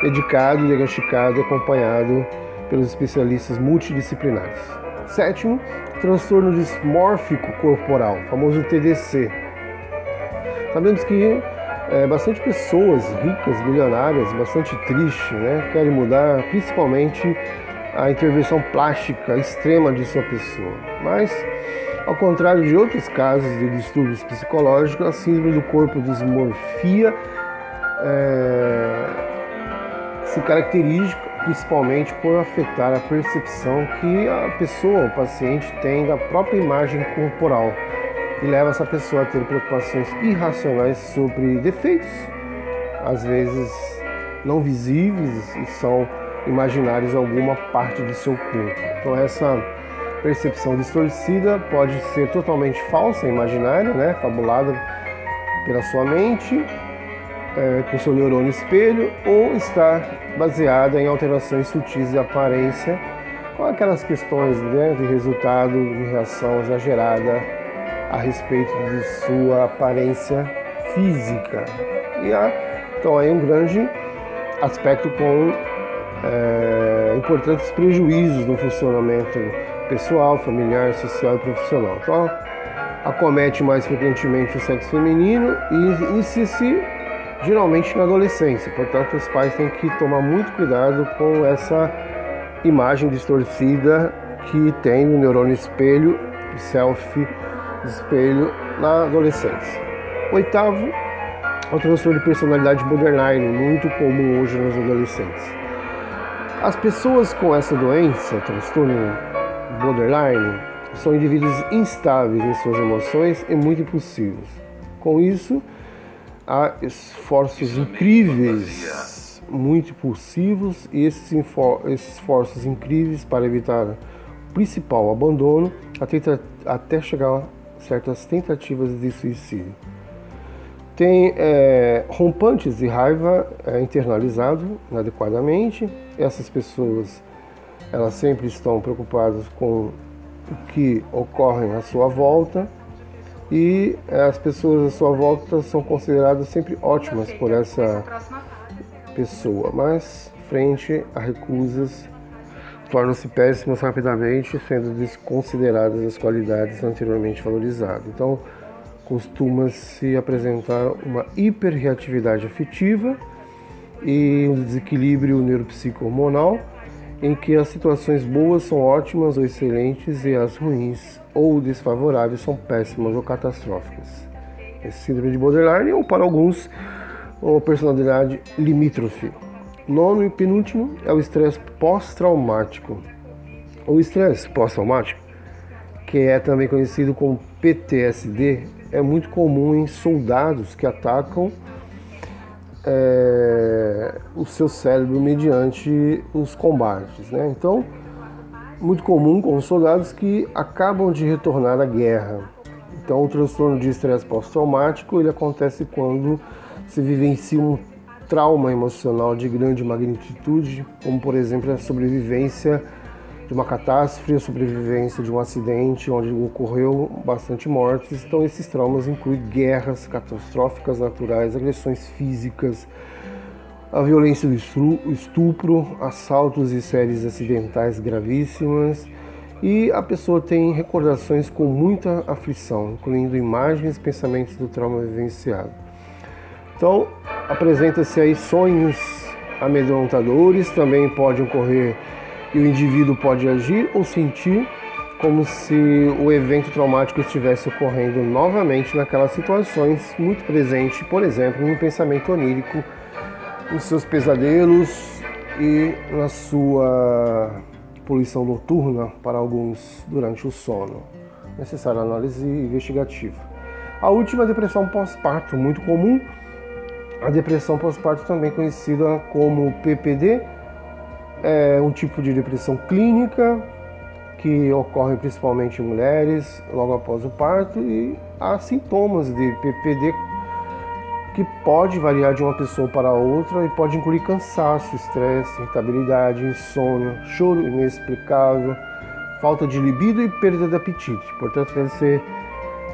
dedicado, diagnosticado e acompanhado pelos especialistas multidisciplinares. Sétimo, transtorno dismórfico corporal, famoso TDC. Sabemos que é, bastante pessoas ricas, milionárias, bastante tristes, né, querem mudar principalmente a intervenção plástica extrema de sua pessoa. Mas, ao contrário de outros casos de distúrbios psicológicos, a síndrome do corpo dismorfia é, se caracteriza principalmente por afetar a percepção que a pessoa, o paciente, tem da própria imagem corporal e leva essa pessoa a ter preocupações irracionais sobre defeitos, às vezes não visíveis e são imaginários alguma parte do seu corpo. Então essa percepção distorcida pode ser totalmente falsa, imaginária, né, fabulada pela sua mente, é, com seu neurônio espelho, ou estar baseada em alterações sutis de aparência, com aquelas questões né, de resultado de reação exagerada a respeito de sua aparência física. E há, então aí um grande aspecto com é, importantes prejuízos no funcionamento pessoal, familiar, social e profissional. Então, acomete mais frequentemente o sexo feminino e inicia-se geralmente na adolescência. Portanto, os pais têm que tomar muito cuidado com essa imagem distorcida que tem no neurônio espelho, selfie espelho na adolescência. Oitavo, o transtorno de personalidade borderline, muito comum hoje nos adolescentes. As pessoas com essa doença, transtorno borderline, são indivíduos instáveis em suas emoções e muito impulsivos. Com isso, há esforços incríveis, muito impulsivos, e esses esforços incríveis para evitar o principal abandono até, até chegar certas tentativas de suicídio. Tem é, rompantes de raiva é, internalizado inadequadamente. Essas pessoas elas sempre estão preocupadas com o que ocorre à sua volta e as pessoas à sua volta são consideradas sempre ótimas por essa pessoa, mas frente a recusas tornam-se péssimas rapidamente, sendo desconsideradas as qualidades anteriormente valorizadas. Então, costuma-se apresentar uma hiperreatividade afetiva e um desequilíbrio neuropsico-hormonal em que as situações boas são ótimas ou excelentes e as ruins ou desfavoráveis são péssimas ou catastróficas. Esse síndrome de borderline ou para alguns uma personalidade limítrofe. Nono e penúltimo é o estresse pós-traumático. O estresse pós-traumático, que é também conhecido como PTSD, é muito comum em soldados que atacam é, o seu cérebro mediante os combates. Né? Então, muito comum com os soldados que acabam de retornar da guerra. Então, o transtorno de estresse pós-traumático ele acontece quando se vivencia um trauma emocional de grande magnitude, como por exemplo a sobrevivência de uma catástrofe, a sobrevivência de um acidente onde ocorreu bastante mortes. Então esses traumas incluem guerras catastróficas naturais, agressões físicas, a violência do estupro, assaltos e séries acidentais gravíssimas. E a pessoa tem recordações com muita aflição, incluindo imagens e pensamentos do trauma vivenciado. Então, apresenta-se aí sonhos amedrontadores, também pode ocorrer e o indivíduo pode agir ou sentir como se o evento traumático estivesse ocorrendo novamente naquelas situações, muito presente, por exemplo, no pensamento onírico, nos seus pesadelos e na sua poluição noturna para alguns durante o sono. Necessária análise investigativa. A última depressão pós-parto, muito comum, a depressão pós-parto, também conhecida como PPD, é um tipo de depressão clínica que ocorre principalmente em mulheres logo após o parto e há sintomas de PPD que pode variar de uma pessoa para outra e pode incluir cansaço, estresse, irritabilidade, insônia, choro inexplicável, falta de libido e perda de apetite. Portanto, deve ser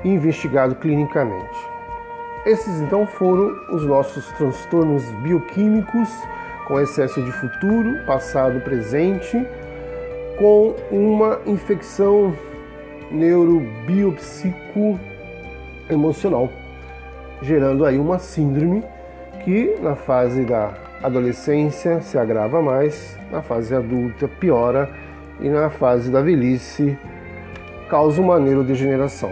investigado clinicamente. Esses então foram os nossos transtornos bioquímicos com excesso de futuro, passado, presente, com uma infecção neurobiopsico emocional, gerando aí uma síndrome que na fase da adolescência se agrava mais, na fase adulta piora e na fase da velhice causa uma neurodegeneração.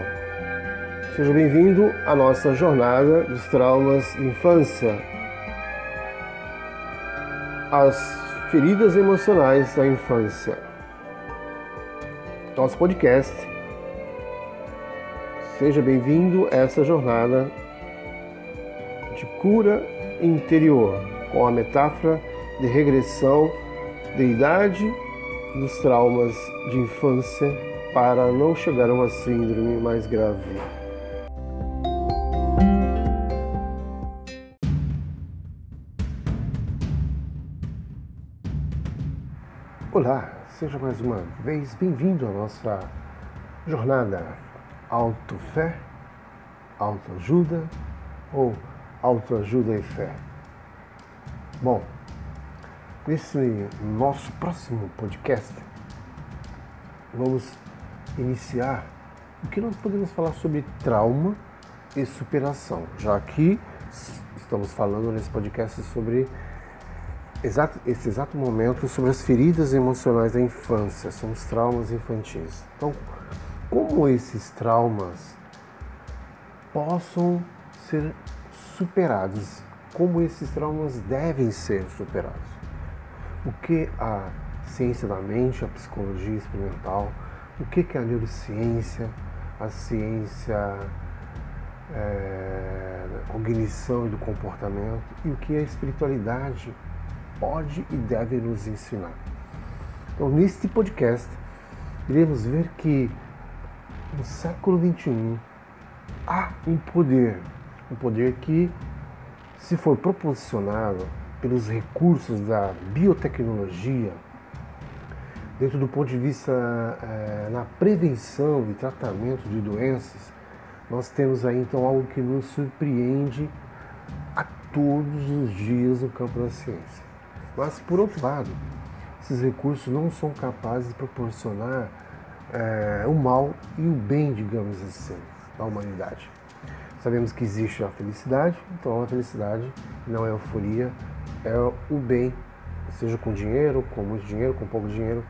Seja bem-vindo à nossa jornada dos traumas de infância, as feridas emocionais da infância. Nosso podcast. Seja bem-vindo a essa jornada de cura interior, com a metáfora de regressão da idade dos traumas de infância para não chegar a uma síndrome mais grave. Olá, seja mais uma vez bem-vindo à nossa jornada Autofé, Autoajuda ou Autoajuda e Fé. Bom, nesse nosso próximo podcast, vamos iniciar o que nós podemos falar sobre trauma e superação, já que estamos falando nesse podcast sobre exato, esse exato momento sobre as feridas emocionais da infância, são os traumas infantis. Então, como esses traumas possam ser superados, como esses traumas devem ser superados. O que a ciência da mente, a psicologia experimental, o que é a neurociência, a ciência é, da cognição e do comportamento e o que a espiritualidade pode e deve nos ensinar. Então, neste podcast, iremos ver que no século XXI há um poder, um poder que, se for proporcionado pelos recursos da biotecnologia, dentro do ponto de vista é, na prevenção e tratamento de doenças, nós temos aí então algo que nos surpreende a todos os dias no campo da ciência. Mas, por outro lado, esses recursos não são capazes de proporcionar é, o mal e o bem, digamos assim, da humanidade. Sabemos que existe a felicidade, então a felicidade não é euforia, é o bem, seja com dinheiro, com muito dinheiro, com pouco dinheiro.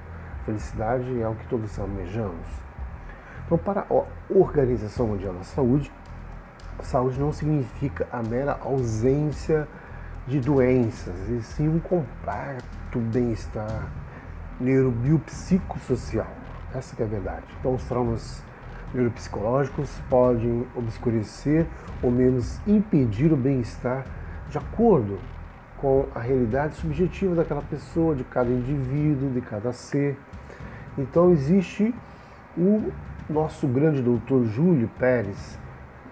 Felicidade é o que todos almejamos. Então, para a Organização Mundial da Saúde, saúde não significa a mera ausência de doenças, e sim um completo bem-estar neurobiopsicossocial. Essa é a verdade. Então os traumas neuropsicológicos podem obscurecer ou menos impedir o bem-estar de acordo com a realidade subjetiva daquela pessoa, de cada indivíduo, de cada ser. Então existe o nosso grande doutor Júlio Pérez,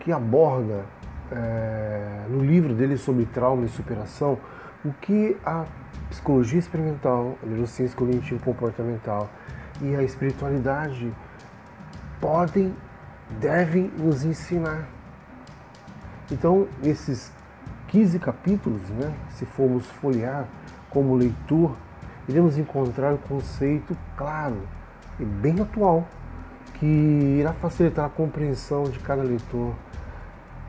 que aborda é, no livro dele sobre trauma e superação o que a psicologia experimental, a neurociência cognitivo-comportamental e a espiritualidade podem, devem nos ensinar. Então, esses 15 capítulos, né, se formos folhear como leitor, iremos encontrar um conceito claro e bem atual que irá facilitar a compreensão de cada leitor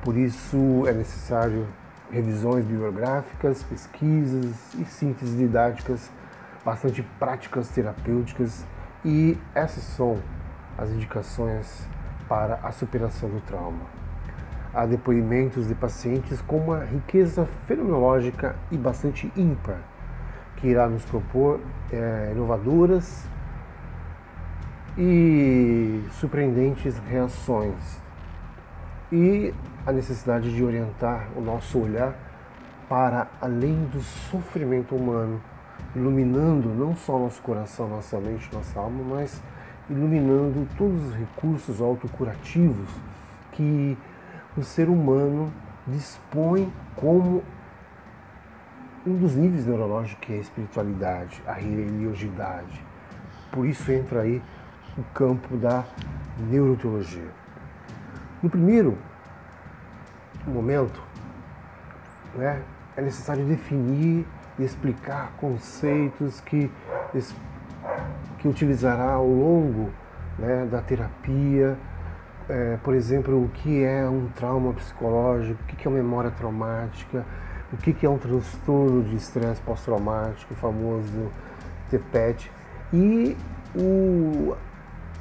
por isso é necessário revisões bibliográficas, pesquisas e síntese didáticas bastante práticas terapêuticas e essas são as indicações para a superação do trauma. Há depoimentos de pacientes com uma riqueza fenomenológica e bastante ímpar, que irá nos propor é, inovadoras e surpreendentes reações. E a necessidade de orientar o nosso olhar para além do sofrimento humano, iluminando não só nosso coração, nossa mente, nossa alma, mas iluminando todos os recursos autocurativos que o ser humano dispõe como um dos níveis neurológicos que é a espiritualidade, a religiosidade. Por isso entra aí o campo da neuroteologia. No primeiro momento, né, é necessário definir e explicar conceitos que, que utilizará ao longo né, da terapia. É, por exemplo, o que é um trauma psicológico, o que é uma memória traumática, o que é um transtorno de estresse pós-traumático, o famoso TPET. E o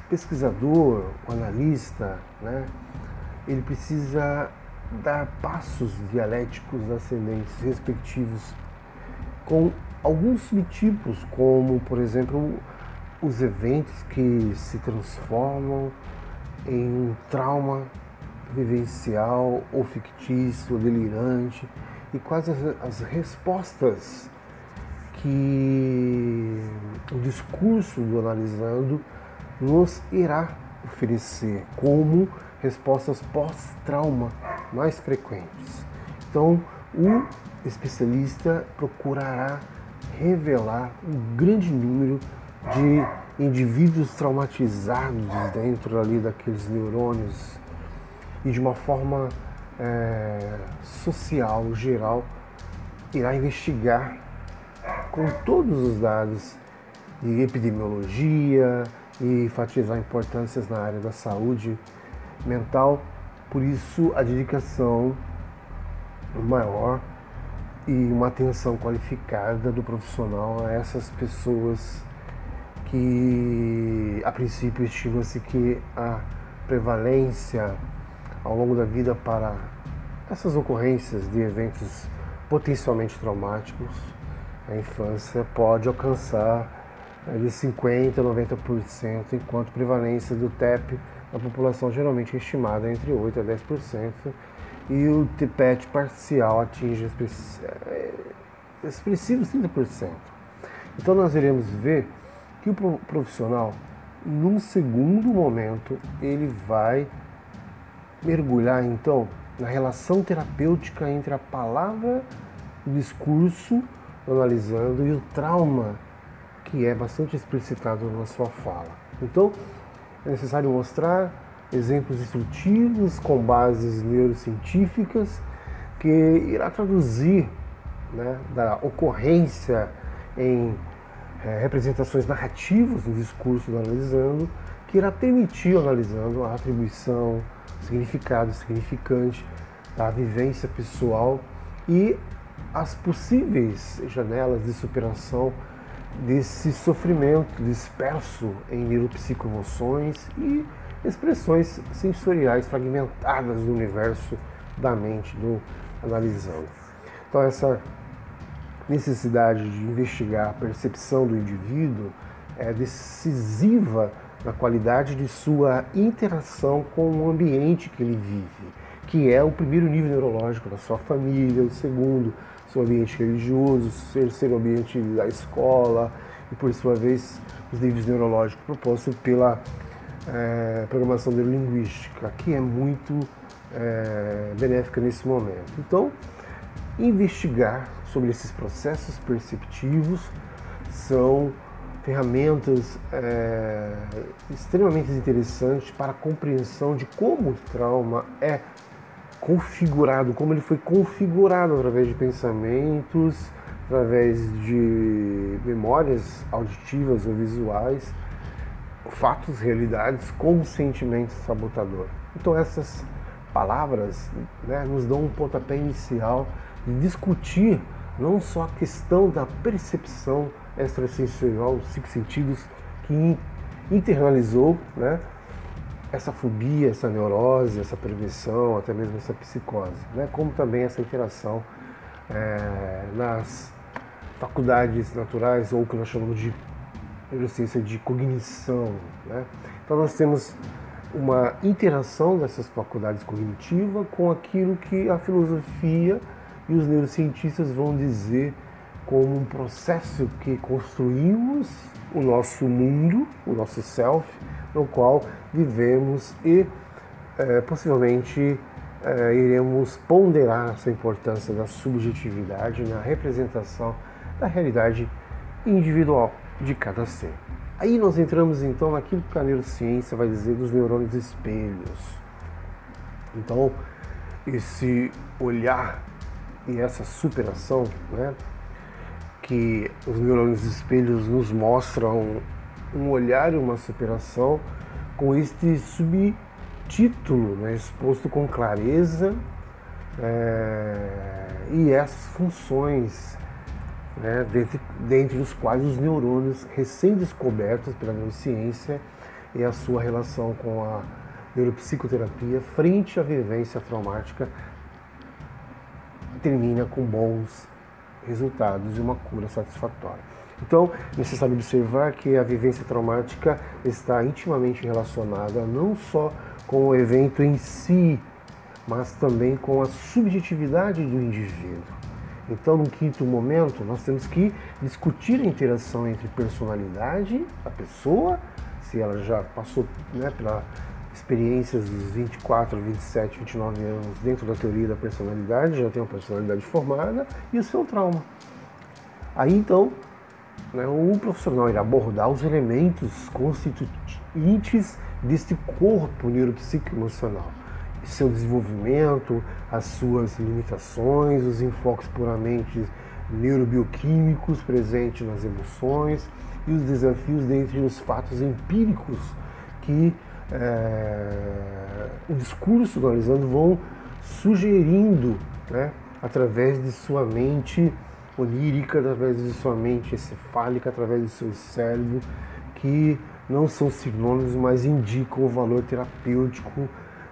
pesquisador, o analista, né, ele precisa dar passos dialéticos ascendentes respectivos com alguns subtipos, como, por exemplo, os eventos que se transformam em um trauma vivencial ou fictício ou delirante e quais as, as respostas que o discurso do analisando nos irá oferecer como respostas pós-trauma mais frequentes. Então, o especialista procurará revelar um grande número de indivíduos traumatizados dentro ali daqueles neurônios e de uma forma é, social, geral, irá investigar com todos os dados de epidemiologia e enfatizar importâncias na área da saúde mental por isso, a dedicação maior e uma atenção qualificada do profissional a essas pessoas que, a princípio, estima-se que a prevalência ao longo da vida para essas ocorrências de eventos potencialmente traumáticos na infância pode alcançar eh, de 50% a 90%, enquanto prevalência do TEP a população geralmente é estimada entre 8% a 10%, e o TPET parcial atinge expressivos 30%. Então nós iremos ver que o profissional, num segundo momento, ele vai mergulhar então na relação terapêutica entre a palavra, o discurso, analisando, e o trauma, que é bastante explicitado na sua fala. Então, é necessário mostrar exemplos instrutivos com bases neurocientíficas que irá traduzir né, da ocorrência em é, representações narrativas no discurso do analisando, que irá permitir analisando a atribuição, significado, significante da vivência pessoal e as possíveis janelas de superação desse sofrimento disperso em neuropsicoemoções e expressões sensoriais fragmentadas do universo da mente do analisando. Então essa necessidade de investigar a percepção do indivíduo é decisiva na qualidade de sua interação com o ambiente que ele vive, que é o primeiro nível neurológico da sua família, o segundo, seu ambiente religioso, terceiro ambiente da escola e, por sua vez, os níveis neurológicos propostos pela é, programação neurolinguística, que é muito é, benéfica nesse momento. Então, investigar sobre esses processos perceptivos são ferramentas é, extremamente interessantes para a compreensão de como o trauma é configurado, como ele foi configurado através de pensamentos, através de memórias auditivas ou visuais, fatos, realidades com sentimento sabotador. Então essas palavras né, nos dão um pontapé inicial de discutir não só a questão da percepção extrasensorial, os cinco sentidos, que internalizou né, essa fobia, essa neurose, essa prevenção, até mesmo essa psicose, né, como também essa interação é, nas faculdades naturais ou o que nós chamamos de neurociência de cognição. Né? Então nós temos uma interação dessas faculdades cognitivas com aquilo que a filosofia e os neurocientistas vão dizer como um processo que construímos o nosso mundo, o nosso self, no qual vivemos e é, possivelmente é, iremos ponderar essa importância da subjetividade na representação da realidade individual de cada ser. Aí nós entramos então naquilo que a neurociência vai dizer dos neurônios espelhos. Então, esse olhar e essa superação, né, que os neurônios espelhos nos mostram um olhar e uma superação com este subtítulo né, exposto com clareza é, e essas funções né, dentre, dentre os quais os neurônios recém-descobertos pela neurociência e a sua relação com a neuropsicoterapia frente à vivência traumática termina com bons resultados e uma cura satisfatória. Então, é necessário observar que a vivência traumática está intimamente relacionada não só com o evento em si, mas também com a subjetividade do indivíduo. Então, no quinto momento, nós temos que discutir a interação entre personalidade, a pessoa, se ela já passou né, pela experiências dos 24, 27, 29 anos dentro da teoria da personalidade, já tem uma personalidade formada, e o seu trauma. Aí então, né, o profissional irá abordar os elementos constituintes deste corpo neuropsicoemocional, seu desenvolvimento, as suas limitações, os enfoques puramente neurobioquímicos presentes nas emoções e os desafios dentre os fatos empíricos que é, o discurso do Alisandro vão sugerindo, né, através de sua mente onírica, através de sua mente encefálica, através do seu cérebro, que não são sinônimos, mas indicam o valor terapêutico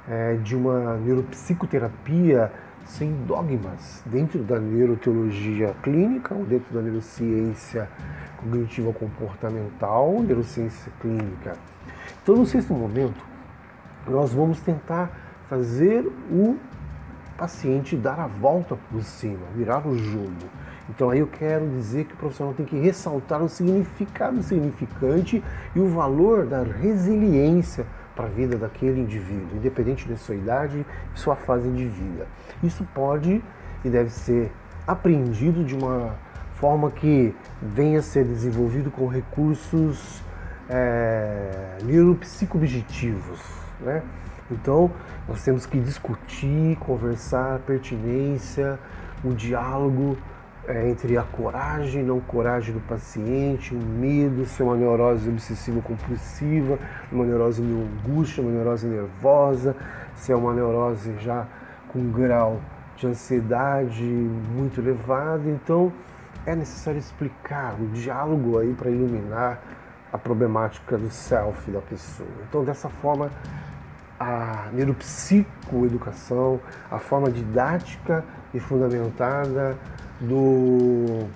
é, de uma neuropsicoterapia sem dogmas dentro da neuroteologia clínica ou dentro da neurociência cognitiva comportamental, neurociência clínica. Então, no sexto momento, nós vamos tentar fazer o paciente dar a volta por cima, virar o jogo. Então aí eu quero dizer que o profissional tem que ressaltar o significado significante e o valor da resiliência para a vida daquele indivíduo, independente de sua idade e sua fase de vida. Isso pode e deve ser aprendido de uma forma que venha a ser desenvolvido com recursos é, neuropsicoobjetivos, né? Então, nós temos que discutir, conversar, pertinência, o diálogo é, entre a coragem e não coragem do paciente, o medo, se é uma neurose obsessiva compulsiva, uma neurose de angústia, uma neurose nervosa, se é uma neurose já com grau de ansiedade muito elevado. Então, é necessário explicar o diálogo aí para iluminar a problemática do self da pessoa. Então, dessa forma, a neuropsicoeducação, a forma didática e fundamentada do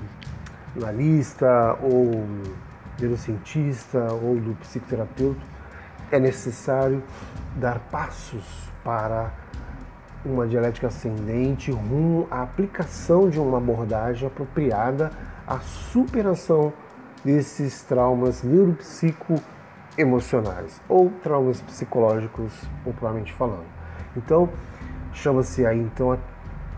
analista ou neurocientista ou do psicoterapeuta, é necessário dar passos para uma dialética ascendente rumo à aplicação de uma abordagem apropriada à superação desses traumas neuropsicoemocionais ou traumas psicológicos, popularmente falando. Então, chama-se aí então a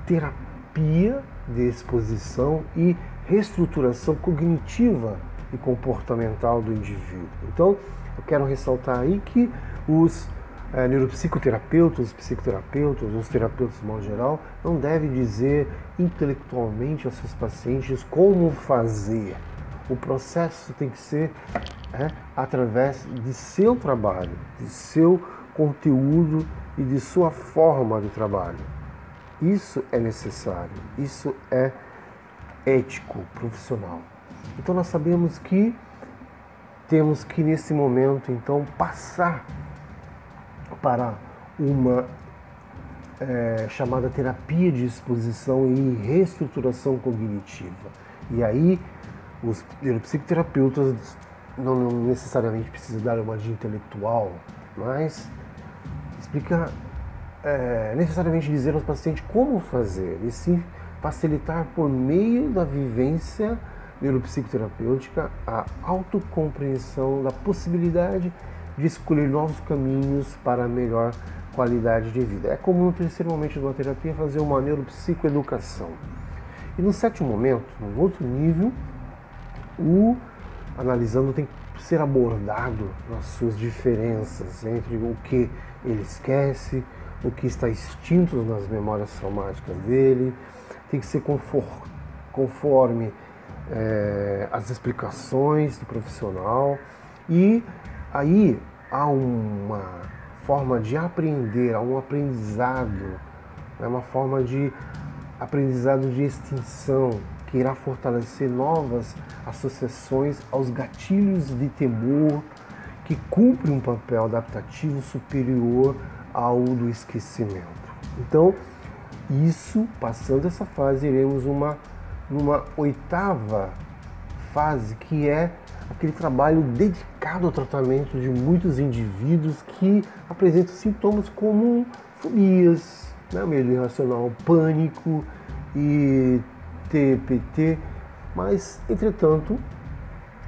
terapia de exposição e reestruturação cognitiva e comportamental do indivíduo. Então, eu quero ressaltar aí que os é, neuropsicoterapeutas, os psicoterapeutas, os terapeutas de modo geral, não devem dizer intelectualmente aos seus pacientes como fazer. O processo tem que ser é, através de seu trabalho, de seu conteúdo e de sua forma de trabalho. Isso é necessário, isso é ético, profissional. Então nós sabemos que temos que nesse momento então passar para uma é, chamada terapia de exposição e reestruturação cognitiva. E aí os psicoterapeutas não necessariamente precisam dar uma de intelectual, mas explica é, necessariamente dizer aos pacientes como fazer, e sim facilitar por meio da vivência neuropsicoterapêutica a autocompreensão da possibilidade de escolher novos caminhos para melhor qualidade de vida. É comum no terceiro momento de uma terapia fazer uma neuropsicoeducação. E no sétimo momento, no outro nível, o analisando tem que ser abordado nas suas diferenças entre o que ele esquece, o que está extinto nas memórias traumáticas dele, tem que ser conforme é, as explicações do profissional. E aí há uma forma de aprender, há um aprendizado, é uma forma de aprendizado de extinção que irá fortalecer novas associações aos gatilhos de temor que cumprem um papel adaptativo superior ao do esquecimento. Então, isso, passando essa fase, iremos uma, numa oitava fase, que é aquele trabalho dedicado ao tratamento de muitos indivíduos que apresentam sintomas como fobias, né, medo irracional, pânico e TPT, mas, entretanto,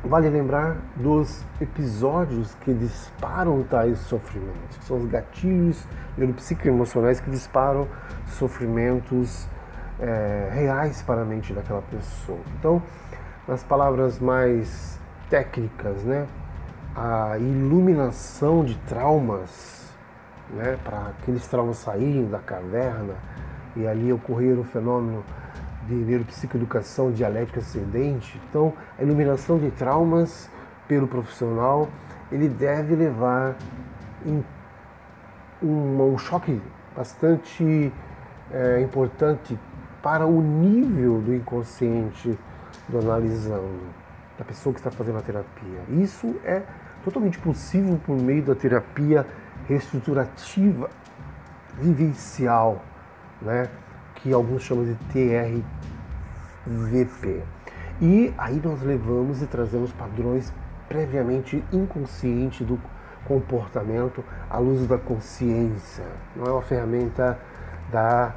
Vale lembrar dos episódios que disparam tais sofrimentos, que são os gatilhos neuropsicoemocionais que disparam sofrimentos é, reais para a mente daquela pessoa. Então, nas palavras mais técnicas, né, a iluminação de traumas, né, para aqueles traumas saírem da caverna e ali ocorrer o fenômeno de neuropsicoeducação dialética ascendente. Então, a iluminação de traumas pelo profissional, ele deve levar em um, um choque bastante é, importante para o nível do inconsciente do analisando, da pessoa que está fazendo a terapia. Isso é totalmente possível por meio da terapia reestruturativa vivencial, né? Que alguns chamam de TRVP. E aí nós levamos e trazemos padrões previamente inconscientes do comportamento à luz da consciência. Não é uma ferramenta da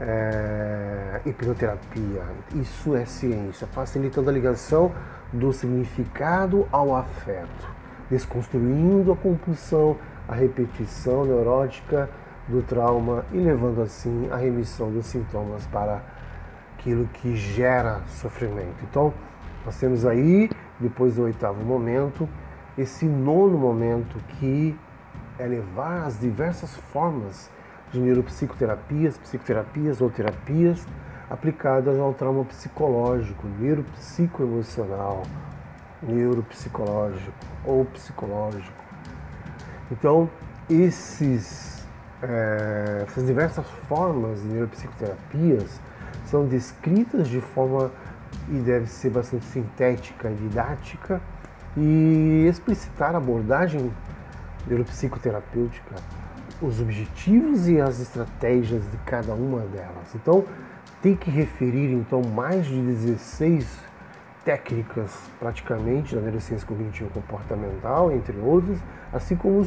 é, hipnoterapia. Isso é ciência, facilitando a ligação do significado ao afeto, desconstruindo a compulsão, a repetição neurótica do trauma e levando assim a remissão dos sintomas para aquilo que gera sofrimento. Então, nós temos aí, depois do oitavo momento, esse nono momento que é levar as diversas formas de neuropsicoterapias, psicoterapias ou terapias aplicadas ao trauma psicológico, neuropsicoemocional, neuropsicológico ou psicológico. Então, esses, é, essas diversas formas de neuropsicoterapias são descritas de forma e deve ser bastante sintética e didática e explicitar a abordagem neuropsicoterapêutica, os objetivos e as estratégias de cada uma delas. Então, tem que referir então mais de 16 técnicas praticamente da neurociência cognitiva comportamental, entre outros, assim como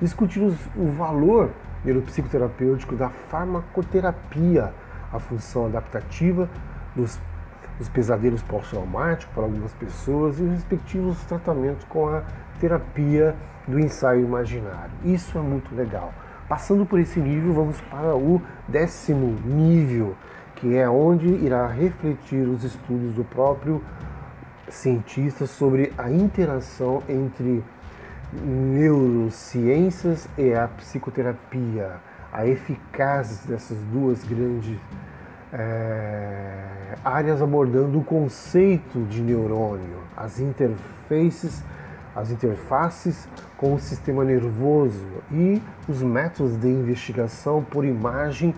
discutir os, o valor neuropsicoterapêutico da farmacoterapia, a função adaptativa dos os pesadelos pós-traumáticos para algumas pessoas e os respectivos tratamentos com a terapia do ensaio imaginário. Isso é muito legal. Passando por esse nível, vamos para o décimo nível, que é onde irá refletir os estudos do próprio cientista sobre a interação entre neurociências e a psicoterapia, a eficácia dessas duas grandes é, áreas abordando o conceito de neurônio, as interfaces, as interfaces com o sistema nervoso e os métodos de investigação por imagem,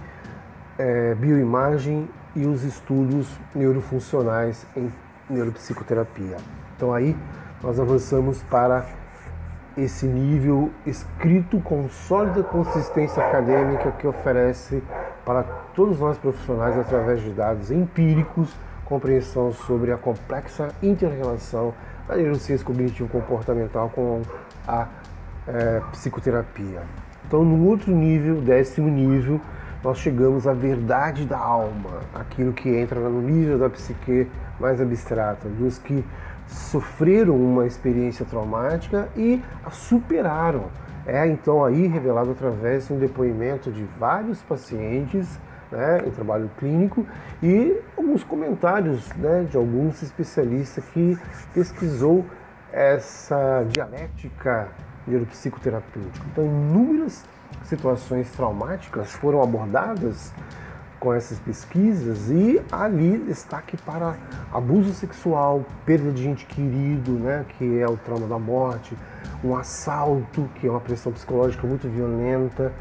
é, bioimagem e os estudos neurofuncionais em neuropsicoterapia. Então aí nós avançamos para esse nível escrito com sólida consistência acadêmica que oferece para todos nós profissionais através de dados empíricos, compreensão sobre a complexa interrelação da neurociência cognitivo-comportamental com a é, psicoterapia. Então, no outro nível, décimo nível, nós chegamos à verdade da alma, aquilo que entra no nível da psique mais abstrata, dos que sofreram uma experiência traumática e a superaram. É então aí revelado através de um depoimento de vários pacientes né, em trabalho clínico e alguns comentários né, de alguns especialistas que pesquisou essa dialética neuropsicoterapêutica. Então, inúmeras situações traumáticas foram abordadas com essas pesquisas e ali destaque para abuso sexual, perda de gente querido, né, que é o trauma da morte, um assalto, que é uma pressão psicológica muito violenta,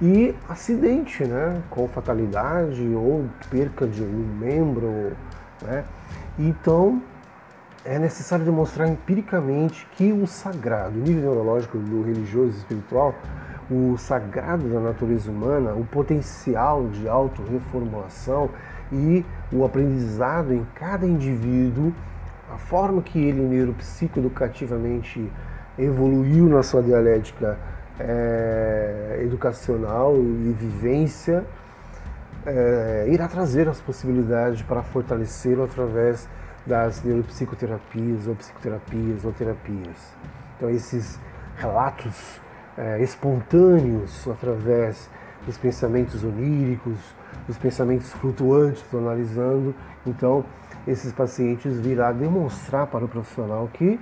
e acidente, né, com fatalidade ou perca de um membro, né? Então, é necessário demonstrar empiricamente que o sagrado, o nível neurológico do religioso e espiritual, o sagrado da natureza humana, o potencial de autorreformulação e o aprendizado em cada indivíduo, a forma que ele neuropsicoeducativamente evoluiu na sua dialética é, educacional e vivência, é, irá trazer as possibilidades para fortalecê-lo através das neuropsicoterapias ou psicoterapias ou terapias. Então esses relatos é, espontâneos através dos pensamentos oníricos, dos pensamentos flutuantes, analisando. Então, esses pacientes virá demonstrar para o profissional que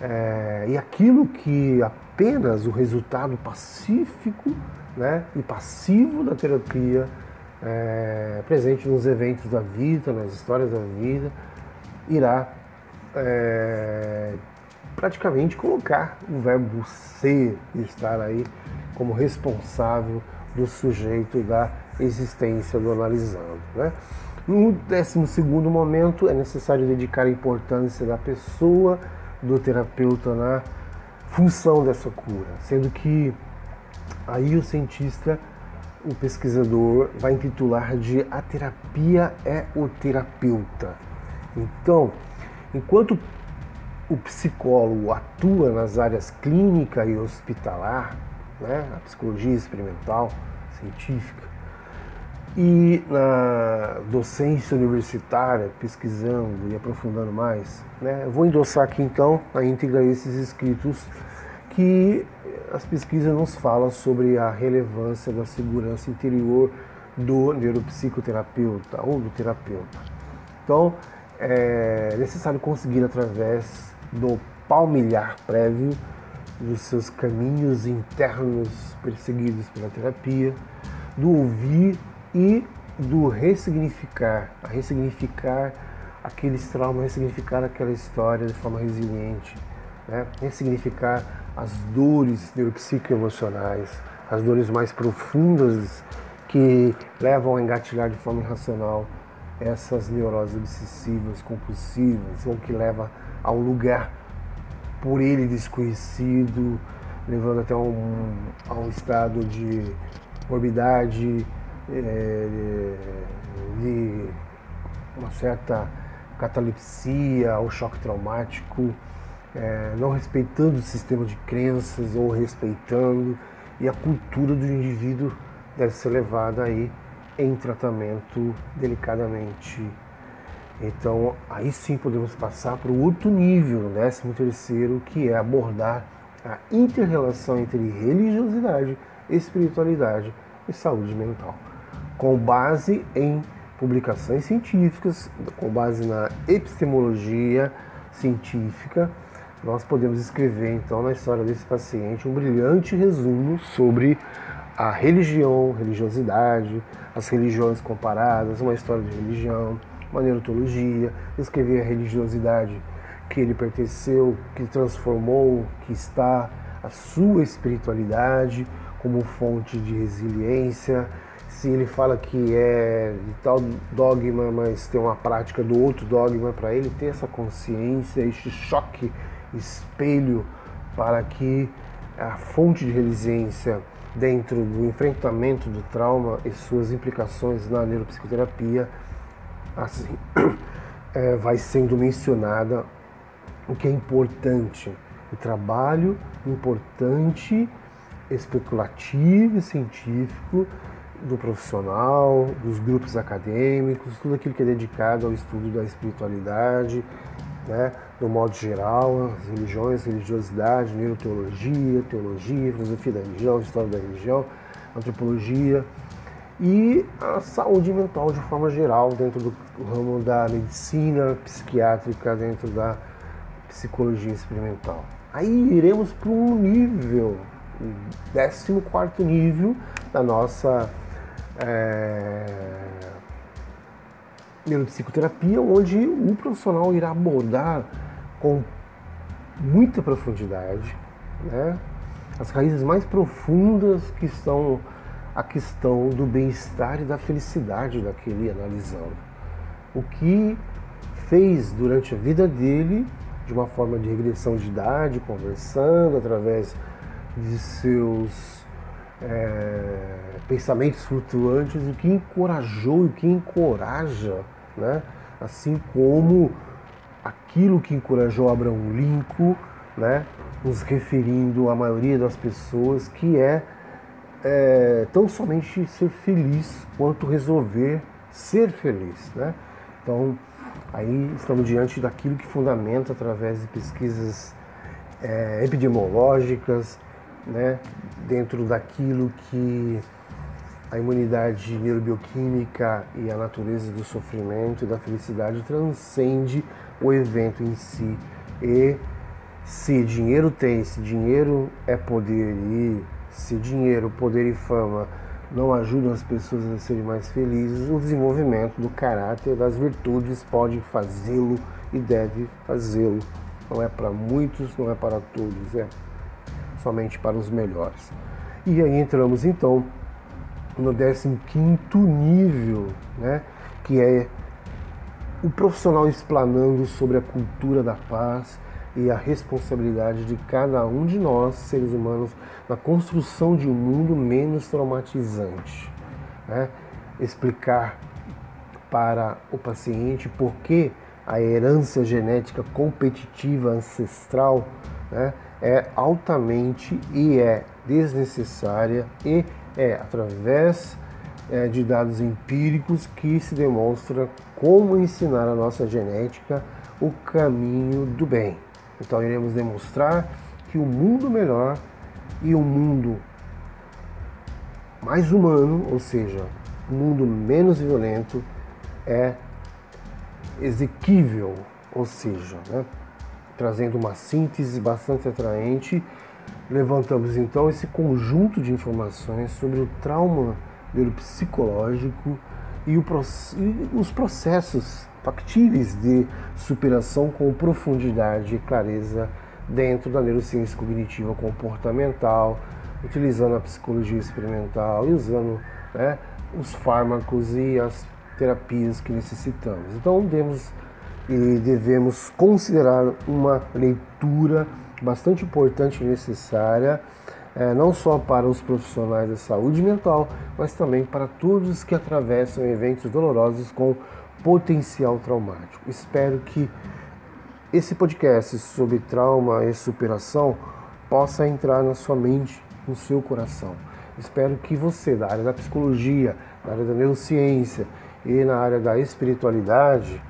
é, e aquilo que apenas o resultado pacífico né, e passivo da terapia é, presente nos eventos da vida, nas histórias da vida, irá é, praticamente colocar o verbo ser, estar aí como responsável do sujeito da existência do analisando. Né? No décimo segundo momento, é necessário dedicar a importância da pessoa, do terapeuta na função dessa cura, sendo que aí o cientista, o pesquisador, vai intitular de A Terapia é o Terapeuta. Então, enquanto o psicólogo atua nas áreas clínica e hospitalar, né, a psicologia experimental, científica, e na docência universitária, pesquisando e aprofundando mais, né, vou endossar aqui então a íntegra esses escritos que as pesquisas nos falam sobre a relevância da segurança interior do neuropsicoterapeuta ou do terapeuta. Então, é necessário conseguir através do palmilhar prévio dos seus caminhos internos perseguidos pela terapia, do ouvir e do ressignificar, a ressignificar aqueles traumas, ressignificar aquela história de forma resiliente, né? ressignificar as dores neuropsicoemocionais, as dores mais profundas que levam a engatilhar de forma irracional essas neuroses obsessivas, compulsivas, ou que leva a um lugar por ele desconhecido, levando até um, a um estado de morbidade, é, de uma certa catalepsia ou choque traumático, é, não respeitando o sistema de crenças ou respeitando, e a cultura do indivíduo deve ser levada aí em tratamento delicadamente. Então, aí sim podemos passar para o outro nível, o décimo terceiro, que é abordar a interrelação entre religiosidade, espiritualidade e saúde mental, com base em publicações científicas, com base na epistemologia científica, nós podemos escrever então na história desse paciente um brilhante resumo sobre a religião, religiosidade, as religiões comparadas, uma história de religião, uma neurologia, escrever a religiosidade que ele pertenceu, que transformou, que está a sua espiritualidade como fonte de resiliência. Se ele fala que é de tal dogma, mas tem uma prática do outro dogma, para ele ter essa consciência, este choque, espelho, para que a fonte de resiliência dentro do enfrentamento do trauma e suas implicações na neuropsicoterapia, assim, é, vai sendo mencionada o que é importante, o trabalho importante, especulativo e científico do profissional, dos grupos acadêmicos, tudo aquilo que é dedicado ao estudo da espiritualidade, né, no modo geral, as religiões, religiosidade, neuroteologia, teologia, filosofia da religião, história da religião, antropologia e a saúde mental de forma geral dentro do ramo da medicina psiquiátrica, dentro da psicologia experimental. Aí iremos para um nível, o 14 nível da nossa é, neuropsicoterapia, onde o profissional irá abordar com muita profundidade né, as raízes mais profundas que estão a questão do bem-estar e da felicidade daquele analisando. O que fez durante a vida dele, de uma forma de regressão de idade, conversando através de seus é, pensamentos flutuantes, o que encorajou e o que encoraja, né? assim como aquilo que encorajou Abraão Lincoln, né? nos referindo à maioria das pessoas, que é, é tão somente ser feliz quanto resolver ser feliz. Né? Então, aí estamos diante daquilo que fundamenta através de pesquisas é, epidemiológicas, né, dentro daquilo que a imunidade neurobioquímica e a natureza do sofrimento e da felicidade transcende o evento em si. E se dinheiro tem, se dinheiro é poder e se dinheiro, poder e fama não ajudam as pessoas a serem mais felizes, o desenvolvimento do caráter, das virtudes pode fazê-lo e deve fazê-lo. Não é para muitos, não é para todos, é somente para os melhores. E aí entramos então no 15 nível, né, que é o profissional explanando sobre a cultura da paz e a responsabilidade de cada um de nós, seres humanos, na construção de um mundo menos traumatizante. Né? Explicar para o paciente por que a herança genética competitiva ancestral né, é altamente e é desnecessária e é através é, de dados empíricos que se demonstra como ensinar a nossa genética o caminho do bem. Então iremos demonstrar que o mundo melhor e o mundo mais humano, ou seja, o mundo menos violento, é exequível, ou seja, né, trazendo uma síntese bastante atraente. Levantamos então esse conjunto de informações sobre o trauma neuropsicológico e, o, e os processos factíveis de superação com profundidade e clareza dentro da neurociência cognitiva comportamental, utilizando a psicologia experimental e usando né, os fármacos e as terapias que necessitamos. Então devemos e devemos considerar uma leitura bastante importante e necessária, é, não só para os profissionais da saúde mental, mas também para todos que atravessam eventos dolorosos com potencial traumático. Espero que esse podcast sobre trauma e superação possa entrar na sua mente, no seu coração. Espero que você, da área da psicologia, da área da neurociência e na área da espiritualidade,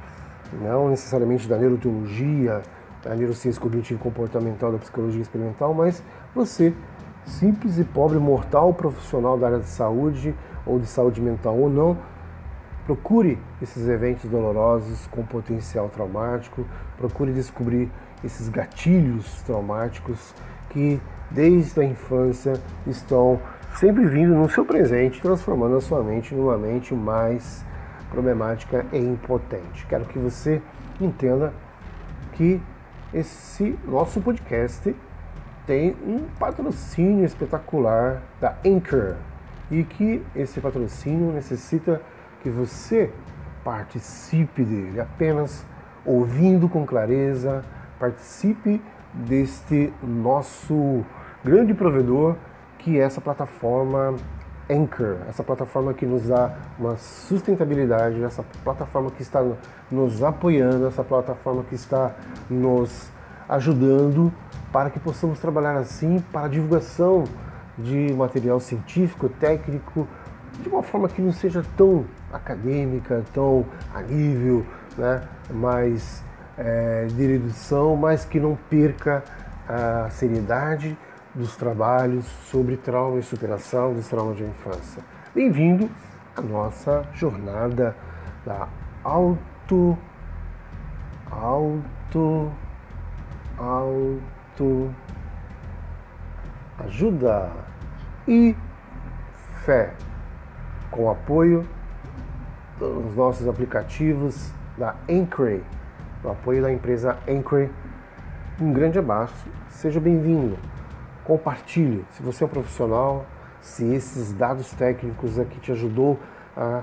não necessariamente da neuroteologia, da neurociência cognitivo comportamental, da psicologia experimental, mas você, simples e pobre mortal profissional da área de saúde ou de saúde mental ou não, procure esses eventos dolorosos com potencial traumático, procure descobrir esses gatilhos traumáticos que desde a infância estão sempre vindo no seu presente, transformando a sua mente numa mente mais problemática e impotente. Quero que você entenda que esse nosso podcast tem um patrocínio espetacular da Anchor e que esse patrocínio necessita que você participe dele, apenas ouvindo com clareza, participe deste nosso grande provedor que é essa plataforma Anchor, essa plataforma que nos dá uma sustentabilidade, essa plataforma que está nos apoiando, essa plataforma que está nos ajudando para que possamos trabalhar assim para a divulgação de material científico, técnico, de uma forma que não seja tão acadêmica, tão a nível, né, mais é, de redução, mas que não perca a seriedade dos trabalhos sobre trauma e superação dos traumas de infância. Bem-vindo à nossa jornada da auto, auto, auto ajuda e fé com apoio dos nossos aplicativos da Anchor, o apoio da empresa Anchor. Um grande abraço, seja bem-vindo compartilhe. Se você é um profissional, se esses dados técnicos aqui te ajudou a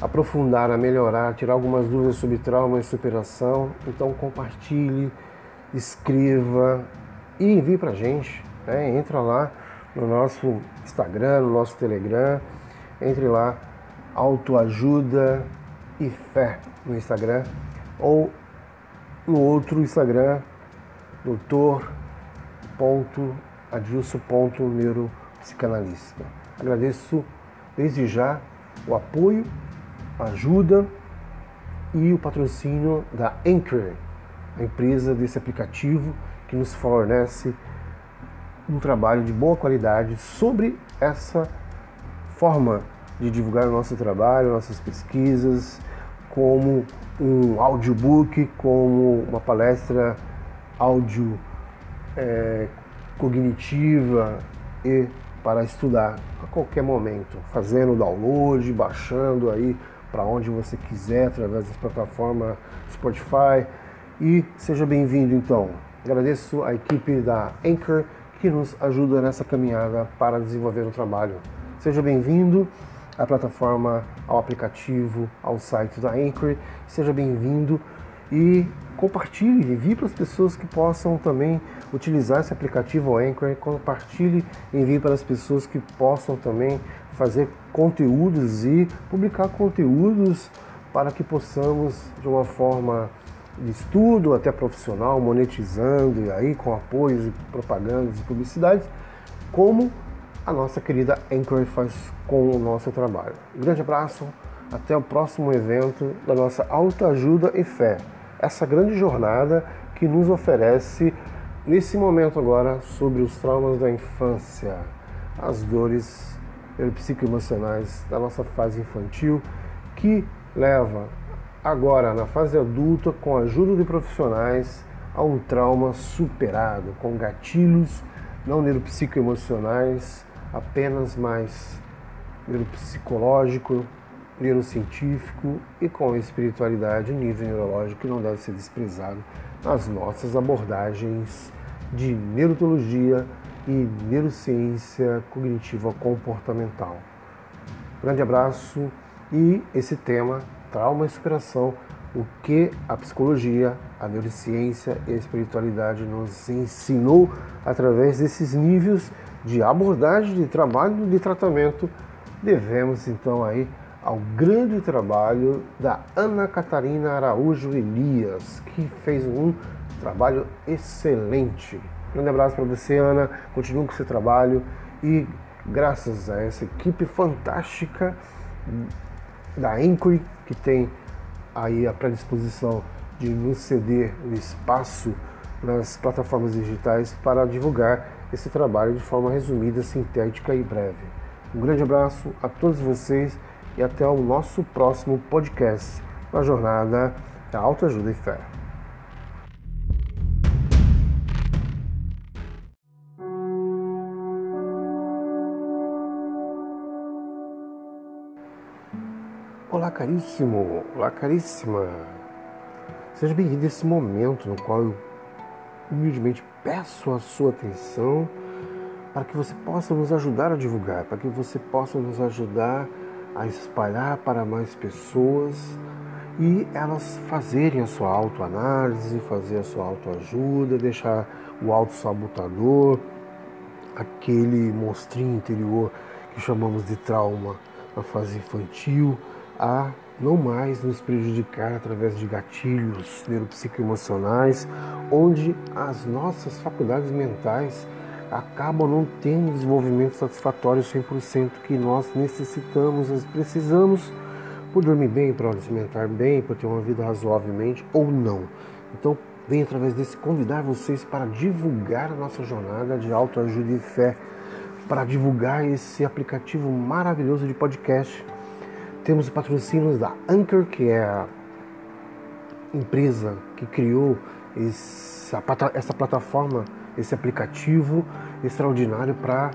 aprofundar, a melhorar, tirar algumas dúvidas sobre trauma e superação, então compartilhe, escreva e envie para a gente. Né? Entra lá no nosso Instagram, no nosso Telegram, entre lá, autoajuda e fé no Instagram ou no outro Instagram, doutor adilson.neuropsicanalista. Agradeço desde já o apoio, a ajuda e o patrocínio da Anchor, a empresa desse aplicativo que nos fornece um trabalho de boa qualidade sobre essa forma de divulgar o nosso trabalho, nossas pesquisas, como um audiobook, como uma palestra áudio é, cognitiva e para estudar a qualquer momento, fazendo download, baixando aí para onde você quiser através da plataforma Spotify e seja bem-vindo então. Agradeço a equipe da Anchor que nos ajuda nessa caminhada para desenvolver o trabalho. Seja bem-vindo à plataforma, ao aplicativo, ao site da Anchor. Seja bem-vindo e compartilhe, envie para as pessoas que possam também utilizar esse aplicativo Anchor, compartilhe, envie para as pessoas que possam também fazer conteúdos e publicar conteúdos para que possamos, de uma forma de estudo até profissional, monetizando e aí com apoios e propagandas e publicidades, como a nossa querida Anchor faz com o nosso trabalho. Um grande abraço, até o próximo evento da nossa autoajuda e fé. Essa grande jornada que nos oferece nesse momento agora sobre os traumas da infância, as dores psicoemocionais da nossa fase infantil, que leva agora na fase adulta, com a ajuda de profissionais, a um trauma superado, com gatilhos não neuropsicoemocionais, apenas mais neuropsicológico, neurocientífico e com espiritualidade nível neurológico que não deve ser desprezado nas nossas abordagens de neurologia e neurociência cognitiva comportamental. Grande abraço e esse tema, trauma e superação, o que a psicologia, a neurociência e a espiritualidade nos ensinou através desses níveis de abordagem, de trabalho, de tratamento, devemos então aí ao grande trabalho da Ana Catarina Araújo Elias, que fez um trabalho excelente. Grande abraço para você, Ana. Continue com seu trabalho e graças a essa equipe fantástica da Anchor, que tem aí a predisposição de nos ceder o espaço nas plataformas digitais para divulgar esse trabalho de forma resumida, sintética e breve. Um grande abraço a todos vocês e até o nosso próximo podcast na jornada da Autoajuda e Fé. Olá, caríssimo! Olá, caríssima! Seja bem-vindo a esse momento no qual eu humildemente peço a sua atenção para que você possa nos ajudar a divulgar, para que você possa nos ajudar a espalhar para mais pessoas e elas fazerem a sua autoanálise, fazer a sua autoajuda, deixar o autossabotador, aquele monstrinho interior que chamamos de trauma na fase infantil, a não mais nos prejudicar através de gatilhos neuropsicoemocionais, onde as nossas faculdades mentais acabam não tendo o desenvolvimento satisfatório 100% que nós necessitamos, nós precisamos por dormir bem, para alimentar bem, para ter uma vida razoavelmente ou não. Então, venho através desse convidar vocês para divulgar a nossa jornada de autoajuda e fé, para divulgar esse aplicativo maravilhoso de podcast. Temos o patrocínio da Anchor, que é a empresa que criou essa, essa plataforma esse aplicativo extraordinário para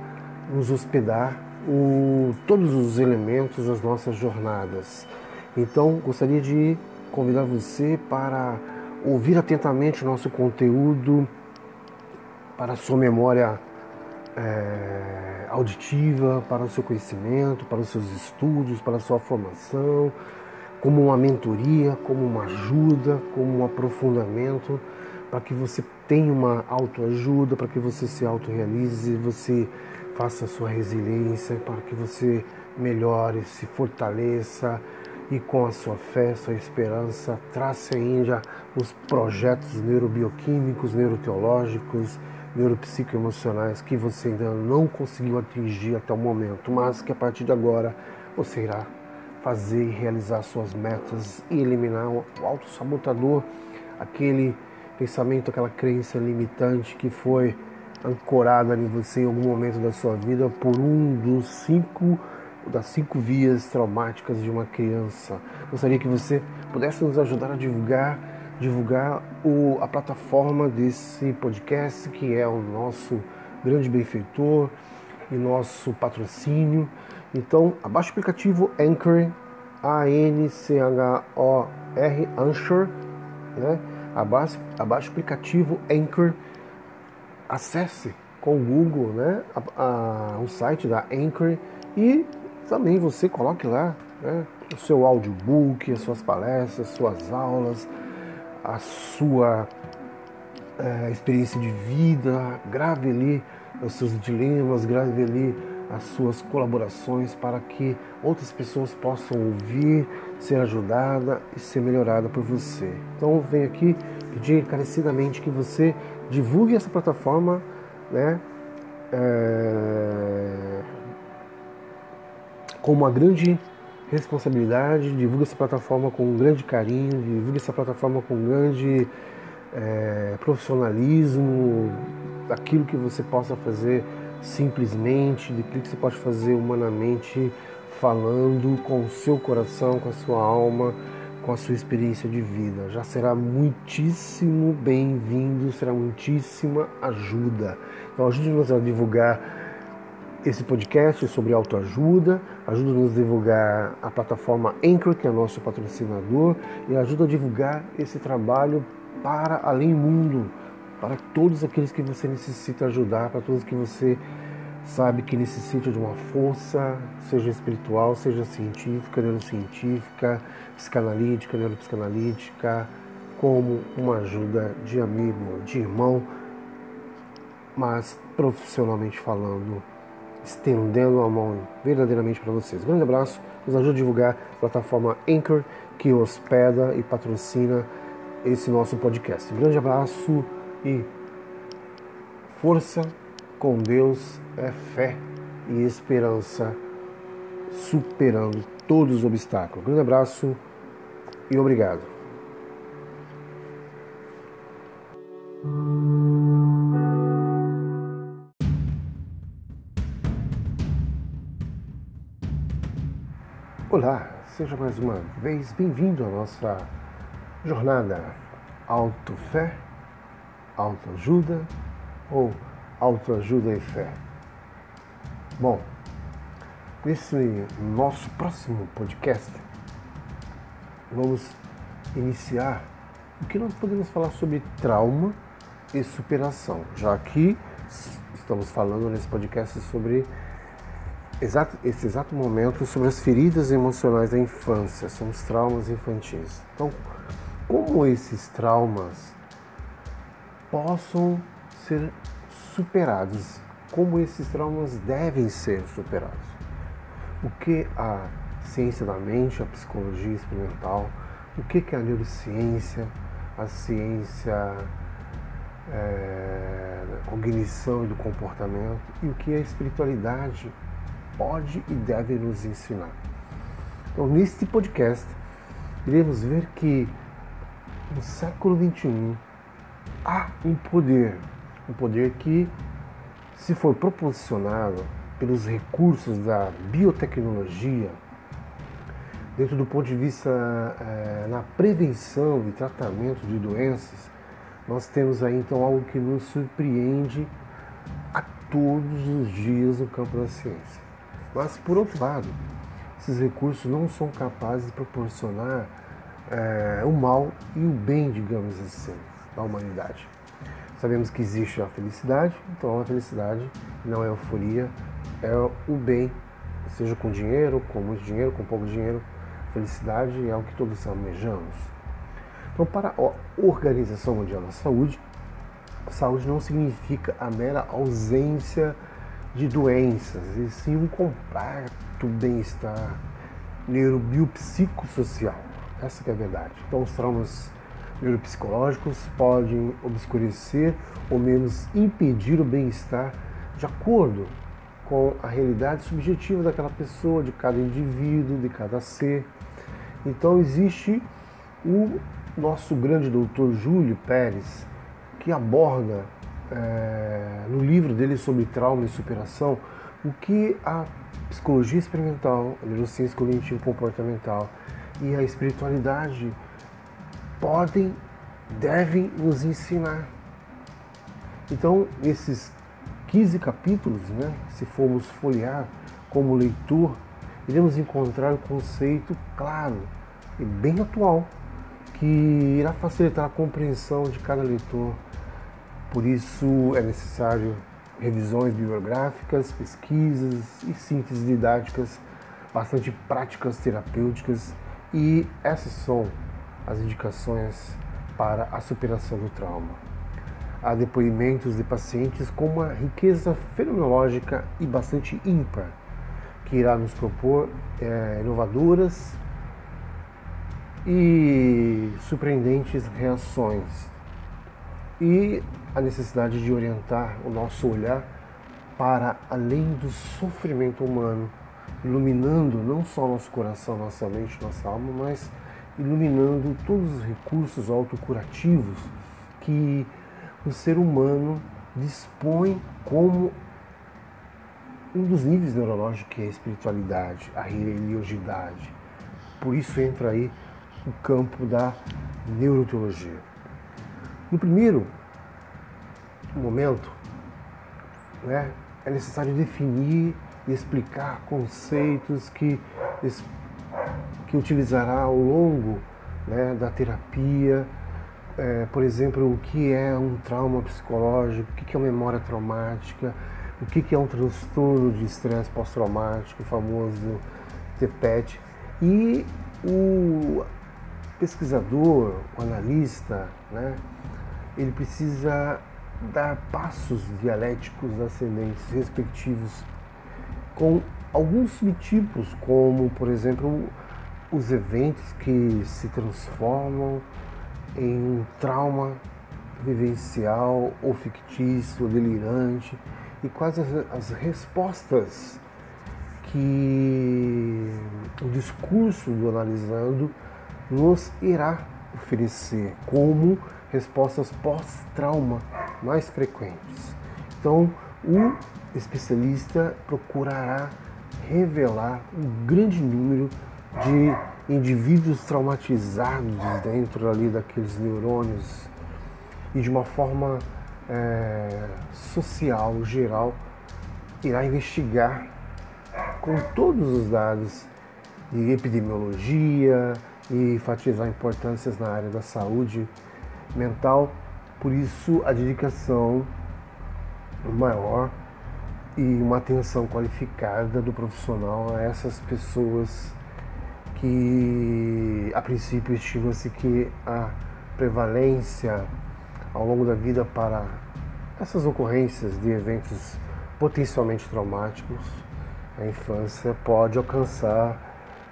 nos hospedar o, todos os elementos das nossas jornadas. Então, gostaria de convidar você para ouvir atentamente o nosso conteúdo, para a sua memória é, auditiva, para o seu conhecimento, para os seus estudos, para a sua formação, como uma mentoria, como uma ajuda, como um aprofundamento para que você tenha uma autoajuda, para que você se autorrealize, você faça a sua resiliência, para que você melhore, se fortaleça e com a sua fé, sua esperança, trace ainda os projetos neurobioquímicos, neuroteológicos, neuropsicoemocionais que você ainda não conseguiu atingir até o momento, mas que a partir de agora você irá fazer e realizar suas metas e eliminar o autossabotador, aquele pensamento, aquela crença limitante que foi ancorada em você em algum momento da sua vida por um dos cinco das cinco vias traumáticas de uma criança. Gostaria que você pudesse nos ajudar a divulgar divulgar o, a plataforma desse podcast, que é o nosso grande benfeitor e nosso patrocínio. Então, abaixe o aplicativo Anchor, A-N-C-H-O-R, Anchor, né? Abaixe o aplicativo Anchor, acesse com o Google né, a, a, o site da Anchor e também você coloque lá né, o seu audiobook, as suas palestras, suas aulas, a sua é, experiência de vida, grave ali os seus dilemas, grave ali as suas colaborações para que outras pessoas possam ouvir, ser ajudada e ser melhorada por você. Então venho aqui pedir encarecidamente que você divulgue essa plataforma, né? É, com uma grande responsabilidade, divulgue essa plataforma com um grande carinho, divulgue essa plataforma com um grande é, profissionalismo, daquilo que você possa fazer simplesmente, daquilo que você pode fazer humanamente, falando com o seu coração, com a sua alma, com a sua experiência de vida. Já será muitíssimo bem-vindo, será muitíssima ajuda. Então ajude-nos a divulgar esse podcast sobre autoajuda, ajuda-nos a divulgar a plataforma Anchor, que é nosso patrocinador, e ajuda a divulgar esse trabalho para além mundo, para todos aqueles que você necessita ajudar, para todos que você sabe que necessita de uma força, seja espiritual, seja científica, neurocientífica, psicanalítica, neuropsicanalítica, como uma ajuda de amigo, de irmão, mas profissionalmente falando, estendendo a mão verdadeiramente para vocês. Grande abraço, nos ajuda a divulgar a plataforma Anchor, que hospeda e patrocina esse nosso podcast. Grande abraço e força com Deus é fé e esperança, superando todos os obstáculos. Grande abraço e obrigado. Olá, seja mais uma vez bem-vindo à nossa jornada Auto-Fé, Autoajuda ou autoajuda e fé. Bom, nesse nosso próximo podcast, vamos iniciar o que nós podemos falar sobre trauma e superação, já que estamos falando nesse podcast sobre exato, esse exato momento sobre as feridas emocionais da infância, são os traumas infantis. Então, como esses traumas possam ser superados, como esses traumas devem ser superados. O que a ciência da mente, a psicologia experimental, o que é a neurociência, a ciência é, cognição e do comportamento e o que a espiritualidade pode e deve nos ensinar. Então, neste podcast, iremos ver que no século XXI há um poder um poder que, se for proporcionado pelos recursos da biotecnologia, dentro do ponto de vista é, na prevenção e tratamento de doenças, nós temos aí então algo que nos surpreende a todos os dias no campo da ciência. Mas, por outro lado, esses recursos não são capazes de proporcionar é, o mal e o bem, digamos assim, da humanidade. Sabemos que existe a felicidade, então a felicidade não é euforia, é o bem, seja com dinheiro, com muito dinheiro, com pouco dinheiro. Felicidade é o que todos almejamos. Então, para a Organização Mundial da Saúde, saúde não significa a mera ausência de doenças, e sim um completo bem-estar neurobiopsicossocial. Essa é a verdade. Então, os traumas neuropsicológicos podem obscurecer ou menos impedir o bem-estar de acordo com a realidade subjetiva daquela pessoa, de cada indivíduo, de cada ser. Então existe o nosso grande doutor Júlio Pérez, que aborda é, no livro dele sobre trauma e superação o que a psicologia experimental, a neurociência cognitivo comportamental e a espiritualidade podem, devem nos ensinar. Então, esses 15 capítulos, né, se formos folhear como leitor, iremos encontrar um conceito claro e bem atual que irá facilitar a compreensão de cada leitor. Por isso é necessário revisões bibliográficas, pesquisas e síntese didáticas bastante práticas terapêuticas e essas são as indicações para a superação do trauma. Há depoimentos de pacientes com uma riqueza fenomenológica e bastante ímpar, que irá nos propor é, inovadoras e surpreendentes reações e a necessidade de orientar o nosso olhar para além do sofrimento humano, iluminando não só nosso coração, nossa mente, nossa alma, mas iluminando todos os recursos autocurativos que o ser humano dispõe como um dos níveis neurológicos que é a espiritualidade, a religiosidade. Por isso entra aí o campo da neuroteologia. No primeiro momento, né, é necessário definir e explicar conceitos que, que utilizará ao longo né, da terapia. É, por exemplo, o que é um trauma psicológico, o que é uma memória traumática, o que é um transtorno de estresse pós-traumático, o famoso TPET. E o pesquisador, o analista, né, ele precisa dar passos dialéticos ascendentes respectivos com alguns subtipos, como, por exemplo, os eventos que se transformam em um trauma vivencial ou fictício, ou delirante, e quais as, as respostas que o discurso do analisando nos irá oferecer como respostas pós-trauma mais frequentes. Então, o especialista procurará revelar um grande número de indivíduos traumatizados dentro ali daqueles neurônios e de uma forma é, social, geral, irá investigar com todos os dados de epidemiologia e enfatizar importâncias na área da saúde mental. Por isso, a dedicação maior e uma atenção qualificada do profissional a essas pessoas que, a princípio, estima-se que a prevalência ao longo da vida para essas ocorrências de eventos potencialmente traumáticos na infância pode alcançar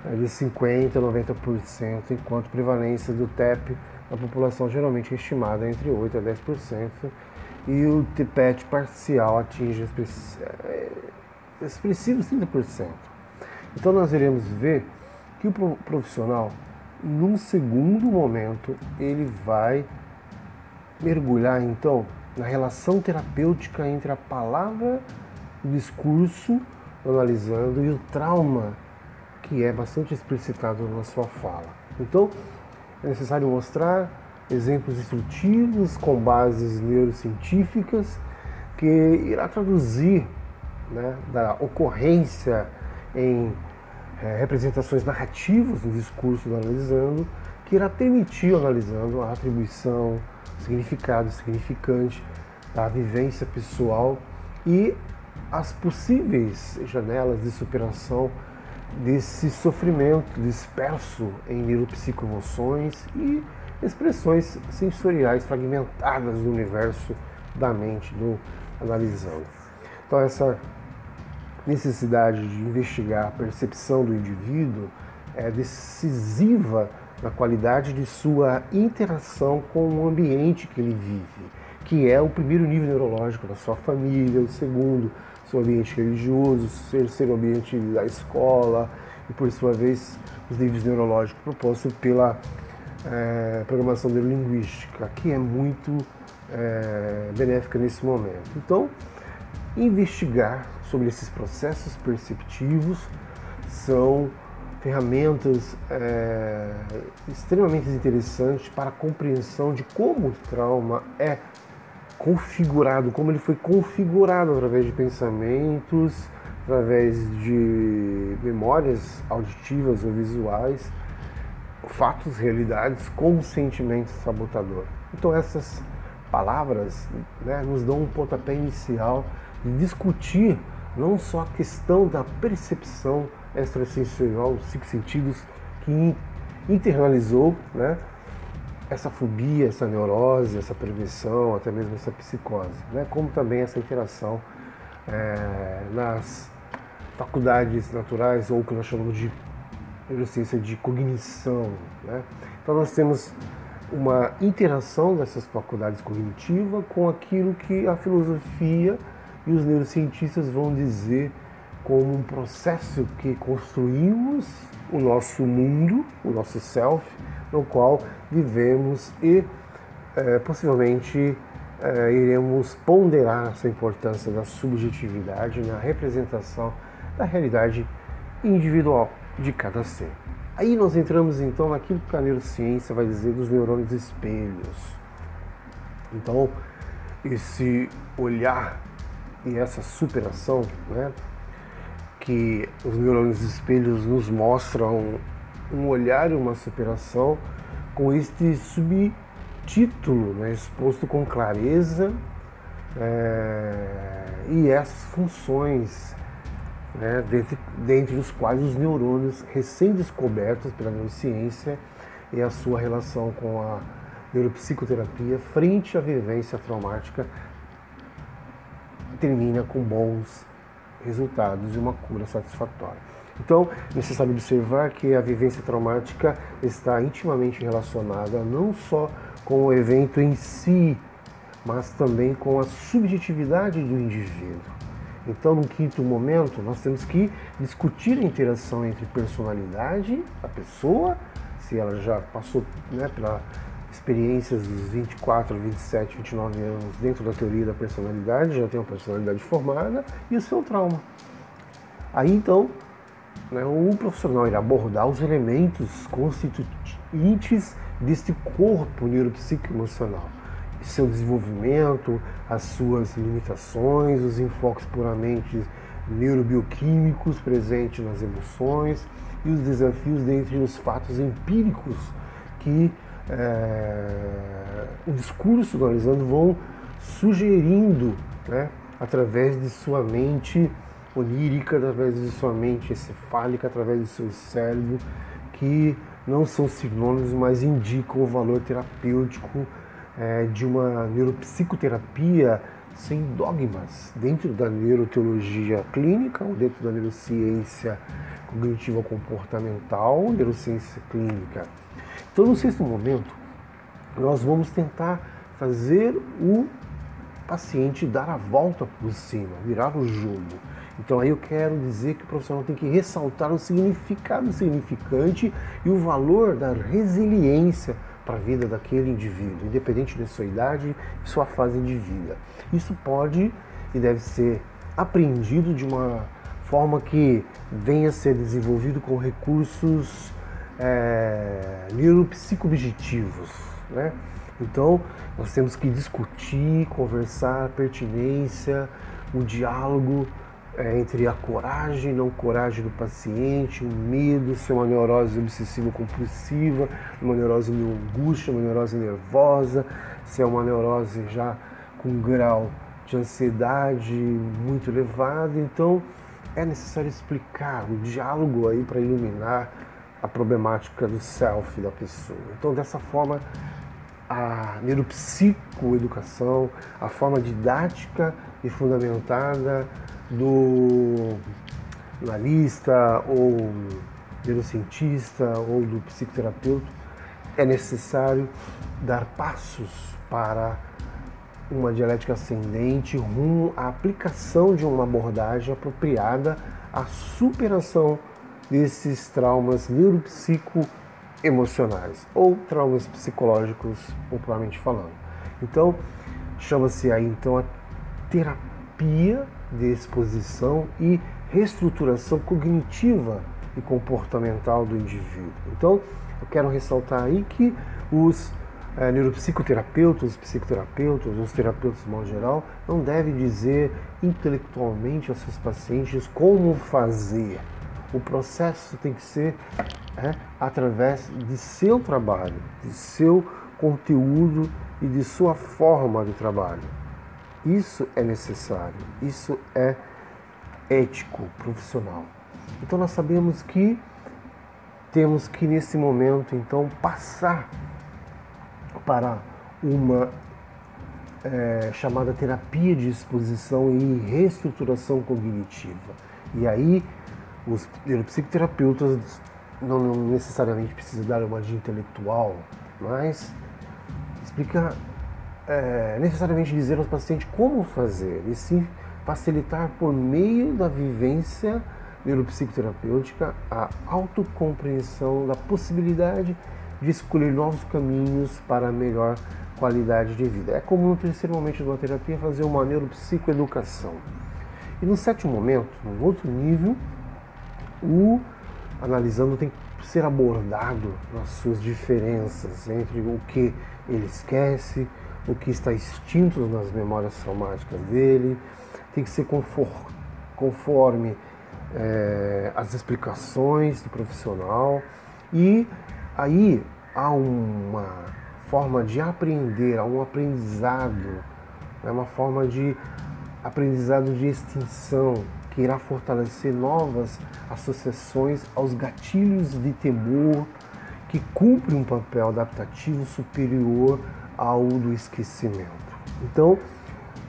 eh, de 50% a 90%, enquanto prevalência do TEP na população geralmente é estimada entre 8% a 10%, e o TPET parcial atinge eh, expressivos 30%. Então nós iremos ver que o profissional, num segundo momento, ele vai mergulhar então na relação terapêutica entre a palavra, o discurso, analisando, e o trauma, que é bastante explicitado na sua fala. Então, é necessário mostrar exemplos instrutivos com bases neurocientíficas que irá traduzir né, da ocorrência em é, representações narrativas do discurso do analisando, que irá permitir analisando a atribuição, significado significante da vivência pessoal e as possíveis janelas de superação desse sofrimento disperso em neuropsicoemoções e expressões sensoriais fragmentadas do universo da mente do analisando. Então essa necessidade de investigar a percepção do indivíduo é decisiva na qualidade de sua interação com o ambiente que ele vive, que é o primeiro nível neurológico da sua família, o segundo, seu ambiente religioso, o terceiro ambiente da escola e, por sua vez, os níveis neurológicos propostos pela é, programação neurolinguística, que é muito é, benéfica nesse momento. Então, investigar sobre esses processos perceptivos são ferramentas é, extremamente interessantes para a compreensão de como o trauma é configurado, como ele foi configurado através de pensamentos, através de memórias auditivas ou visuais, fatos, realidades com sentimento sabotador. Então essas palavras né, nos dão um pontapé inicial de discutir não só a questão da percepção extrasensorial, os cinco sentidos, que internalizou né, essa fobia, essa neurose, essa prevenção, até mesmo essa psicose, né, como também essa interação é, nas faculdades naturais ou o que nós chamamos de neurociência de cognição. Né? Então nós temos uma interação dessas faculdades cognitivas com aquilo que a filosofia e os neurocientistas vão dizer como um processo que construímos o nosso mundo, o nosso self, no qual vivemos e é, possivelmente é, iremos ponderar essa importância da subjetividade na representação da realidade individual de cada ser. Aí nós entramos então naquilo que a neurociência vai dizer dos neurônios espelhos. Então, esse olhar e essa superação, né, que os neurônios espelhos nos mostram um olhar e uma superação com este subtítulo né, exposto com clareza é, e essas funções né, dentre, dentre os quais os neurônios recém-descobertos pela neurociência e a sua relação com a neuropsicoterapia frente à vivência traumática termina com bons resultados e uma cura satisfatória. Então, é necessário observar que a vivência traumática está intimamente relacionada não só com o evento em si, mas também com a subjetividade do indivíduo. Então, no quinto momento, nós temos que discutir a interação entre personalidade, a pessoa, se ela já passou né, pela experiências dos 24, 27, 29 anos dentro da teoria da personalidade, já tem uma personalidade formada, e o seu trauma. Aí então, né, o profissional irá abordar os elementos constituintes deste corpo neuropsicoemocional seu desenvolvimento, as suas limitações, os enfoques puramente neurobioquímicos presentes nas emoções e os desafios dentre os fatos empíricos que é, o discurso do analisando vão sugerindo né, através de sua mente onírica, através de sua mente encefálica, através do seu cérebro, que não são sinônimos, mas indicam o valor terapêutico é, de uma neuropsicoterapia sem dogmas dentro da neuroteologia clínica ou dentro da neurociência cognitiva comportamental, neurociência clínica. Então, no sexto momento, nós vamos tentar fazer o paciente dar a volta por cima, virar o jogo. Então aí eu quero dizer que o profissional tem que ressaltar o significado significante e o valor da resiliência para a vida daquele indivíduo, independente de sua idade e sua fase de vida. Isso pode e deve ser aprendido de uma forma que venha a ser desenvolvido com recursos é, neuropsicoobjetivos. Né? Então, nós temos que discutir, conversar pertinência, o diálogo é, entre a coragem e não coragem do paciente, o medo, se é uma neurose obsessiva compulsiva, uma neurose de angústia, uma neurose nervosa, se é uma neurose já com grau de ansiedade muito elevado. Então é necessário explicar o diálogo aí para iluminar a problemática do self da pessoa. Então dessa forma a neuropsicoeducação, a forma didática e fundamentada do analista ou neurocientista ou do psicoterapeuta, é necessário dar passos para uma dialética ascendente rumo à aplicação de uma abordagem apropriada à superação desses traumas neuropsicoemocionais ou traumas psicológicos, popularmente falando. Então, chama-se aí então a terapia de exposição e reestruturação cognitiva e comportamental do indivíduo. Então, eu quero ressaltar aí que os é, neuropsicoterapeutas, os psicoterapeutas, os terapeutas de modo geral, não devem dizer intelectualmente aos seus pacientes como fazer. O processo tem que ser é, através de seu trabalho, de seu conteúdo e de sua forma de trabalho. Isso é necessário, isso é ético, profissional. Então nós sabemos que temos que nesse momento então passar para uma é, chamada terapia de exposição e reestruturação cognitiva. E aí os psicoterapeutas não necessariamente precisam dar uma de intelectual, mas explicar é, necessariamente dizer aos pacientes como fazer, e sim facilitar por meio da vivência neuropsicoterapêutica a autocompreensão da possibilidade de escolher novos caminhos para melhor qualidade de vida. É comum no terceiro momento de uma terapia fazer uma neuropsicoeducação. E no sétimo momento, no outro nível, o analisando tem que ser abordado nas suas diferenças entre o que ele esquece, o que está extinto nas memórias traumáticas dele, tem que ser conforme é, as explicações do profissional. E aí há uma forma de aprender, há um aprendizado, é uma forma de aprendizado de extinção que irá fortalecer novas associações aos gatilhos de temor que cumpre um papel adaptativo superior ao do esquecimento. Então,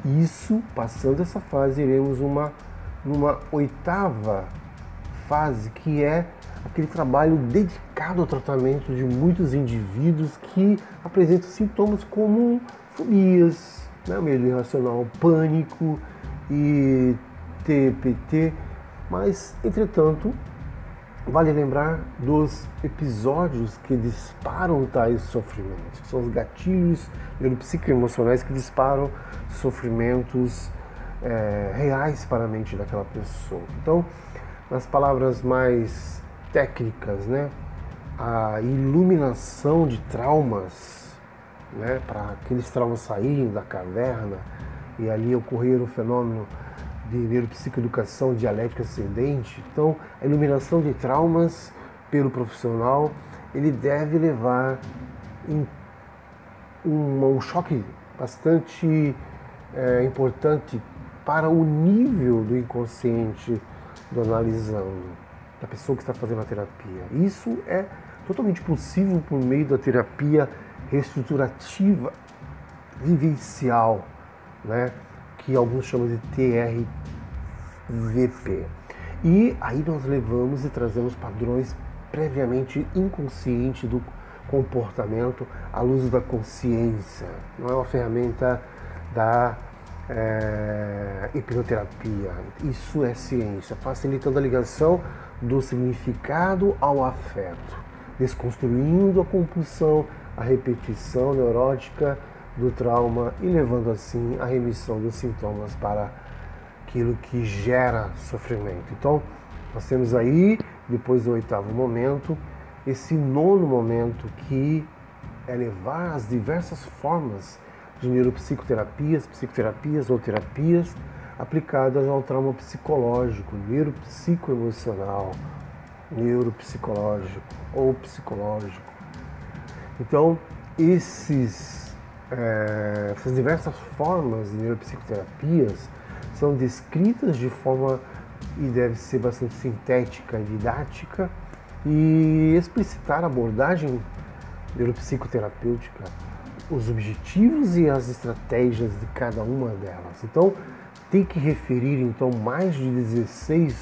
isso, passando essa fase, iremos uma numa oitava fase, que é aquele trabalho dedicado ao tratamento de muitos indivíduos que apresentam sintomas como fobias, né, medo irracional, pânico e TPT, mas, entretanto, vale lembrar dos episódios que disparam tais sofrimentos, são os gatilhos neuropsicoemocionais que disparam sofrimentos é, reais para a mente daquela pessoa. Então, nas palavras mais técnicas, né, a iluminação de traumas, né, para aqueles traumas saírem da caverna e ali ocorrer o fenômeno de neuropsicoeducação dialética ascendente. Então, a iluminação de traumas pelo profissional, ele deve levar um, um choque bastante é, importante para o nível do inconsciente do analisando, da pessoa que está fazendo a terapia. Isso é totalmente possível por meio da terapia reestruturativa vivencial, né? Que alguns chamam de TRVP. E aí nós levamos e trazemos padrões previamente inconscientes do comportamento à luz da consciência. Não é uma ferramenta da é, hipnoterapia. Isso é ciência, facilitando a ligação do significado ao afeto, desconstruindo a compulsão, a repetição neurótica do trauma e levando assim a remissão dos sintomas para aquilo que gera sofrimento. Então, nós temos aí, depois do oitavo momento, esse nono momento que é levar as diversas formas de neuropsicoterapias, psicoterapias ou terapias aplicadas ao trauma psicológico, neuropsicoemocional, neuropsicológico ou psicológico. Então, esses, é, essas diversas formas de neuropsicoterapias são descritas de forma e deve ser bastante sintética e didática e explicitar a abordagem neuropsicoterapêutica os objetivos e as estratégias de cada uma delas. Então, tem que referir então mais de 16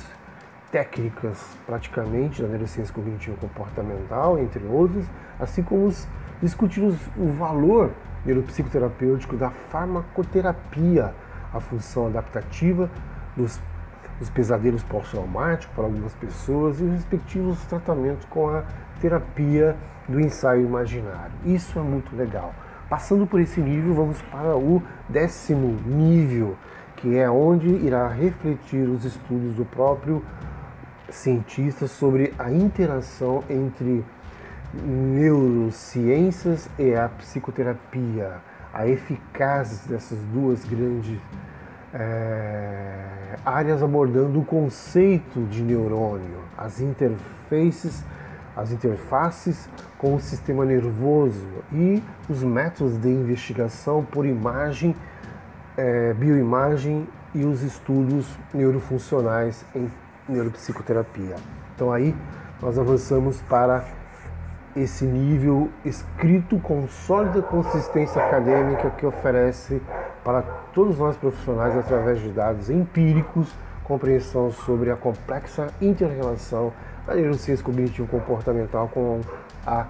técnicas praticamente da neurociência cognitiva comportamental, entre outros, assim como os, discutir os, o valor neuropsicoterapêutico da farmacoterapia, a função adaptativa dos, dos pesadelos pós-traumáticos para algumas pessoas e os respectivos tratamentos com a terapia do ensaio imaginário. Isso é muito legal. Passando por esse nível, vamos para o décimo nível, que é onde irá refletir os estudos do próprio cientista sobre a interação entre neurociências e a psicoterapia, a eficácia dessas duas grandes é, áreas abordando o conceito de neurônio, as interfaces as interfaces com o sistema nervoso e os métodos de investigação por imagem, é, bioimagem e os estudos neurofuncionais em neuropsicoterapia. Então aí nós avançamos para esse nível escrito com sólida consistência acadêmica que oferece para todos nós profissionais através de dados empíricos compreensão sobre a complexa interrelação a neurociência cognitivo comportamental com a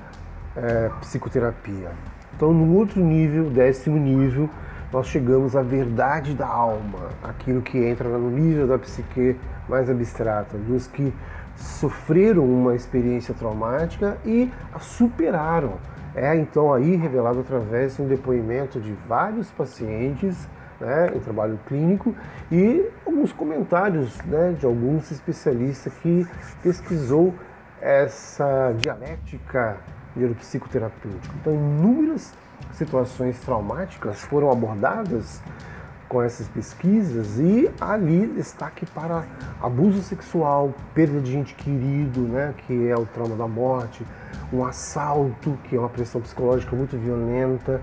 é, psicoterapia. Então, no outro nível, décimo nível, nós chegamos à verdade da alma, aquilo que entra no nível da psique mais abstrata, dos que sofreram uma experiência traumática e a superaram. É então aí revelado através de um depoimento de vários pacientes né, em trabalho clínico e alguns comentários né, de alguns especialistas que pesquisou essa dialética neuropsicoterapêutica. Então, inúmeras situações traumáticas foram abordadas com essas pesquisas e ali destaque para abuso sexual, perda de gente querido, né, que é o trauma da morte, um assalto, que é uma pressão psicológica muito violenta,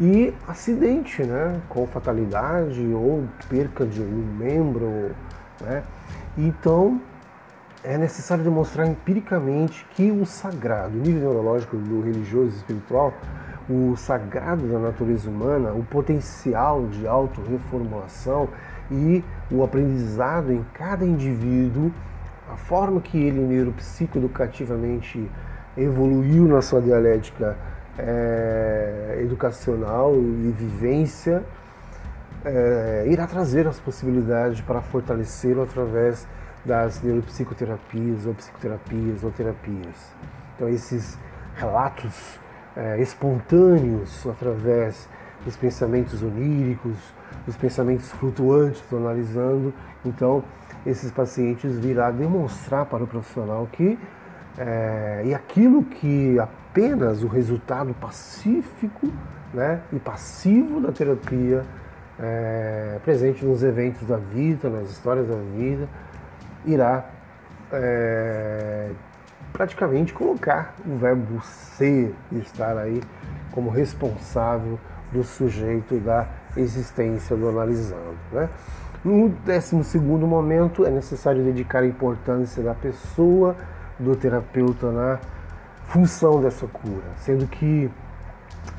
e acidente, né, com fatalidade ou perca de um membro, né? Então, é necessário demonstrar empiricamente que o sagrado, o nível neurológico do religioso e espiritual, o sagrado da natureza humana, o potencial de autorreformulação e o aprendizado em cada indivíduo, a forma que ele neuropsicoeducativamente evoluiu na sua dialética é, educacional e vivência, é, irá trazer as possibilidades para fortalecê-lo através das neuropsicoterapias ou psicoterapias ou terapias. Então esses relatos é, espontâneos através dos pensamentos oníricos, dos pensamentos flutuantes, estou analisando, então esses pacientes virá demonstrar para o profissional que é, e aquilo que apenas o resultado pacífico né, e passivo da terapia é, presente nos eventos da vida, nas histórias da vida, irá é, praticamente colocar o verbo ser estar aí como responsável do sujeito da existência do analisando. Né? No décimo segundo momento, é necessário dedicar a importância da pessoa, do terapeuta na função dessa cura, sendo que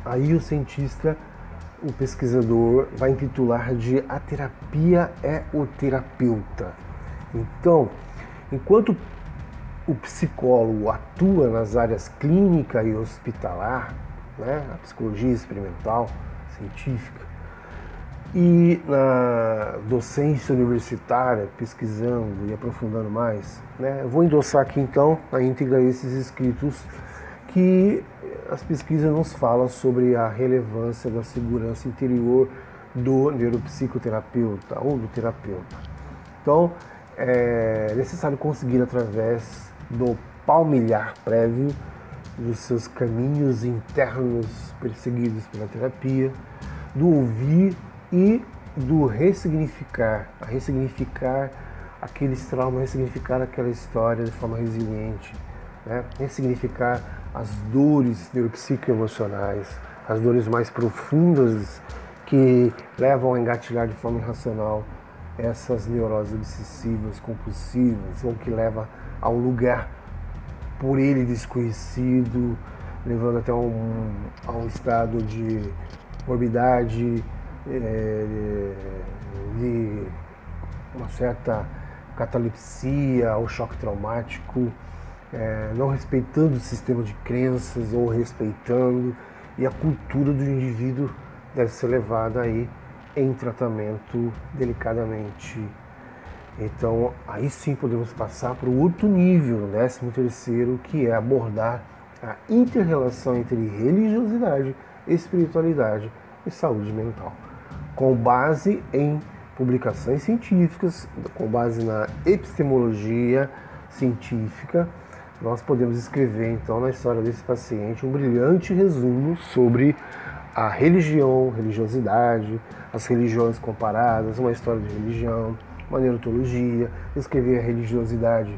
aí o cientista, o pesquisador, vai intitular de A terapia é o terapeuta. Então, enquanto o psicólogo atua nas áreas clínica e hospitalar, né, a psicologia experimental, científica, e na docência universitária, pesquisando e aprofundando mais, né, eu vou endossar aqui então a íntegra esses escritos que as pesquisas nos falam sobre a relevância da segurança interior do neuropsicoterapeuta ou do terapeuta. Então, é necessário conseguir através do palmilhar prévio dos seus caminhos internos perseguidos pela terapia, do ouvir e do ressignificar, a ressignificar aqueles traumas, ressignificar aquela história de forma resiliente, né? ressignificar as dores neuropsicoemocionais, as dores mais profundas que levam a engatilhar de forma irracional essas neuroses obsessivas, compulsivas, ou que leva a um lugar por ele desconhecido, levando até um, a um estado de morbidade, é, de uma certa catalepsia ou choque traumático, é, não respeitando o sistema de crenças ou respeitando, e a cultura do indivíduo deve ser levada aí em tratamento delicadamente. Então, aí sim podemos passar para o outro nível, o décimo terceiro, que é abordar a interrelação entre religiosidade, espiritualidade e saúde mental, com base em publicações científicas, com base na epistemologia científica, nós podemos escrever então na história desse paciente um brilhante resumo sobre a religião, religiosidade, as religiões comparadas, uma história de religião, uma neurologia, escrever a religiosidade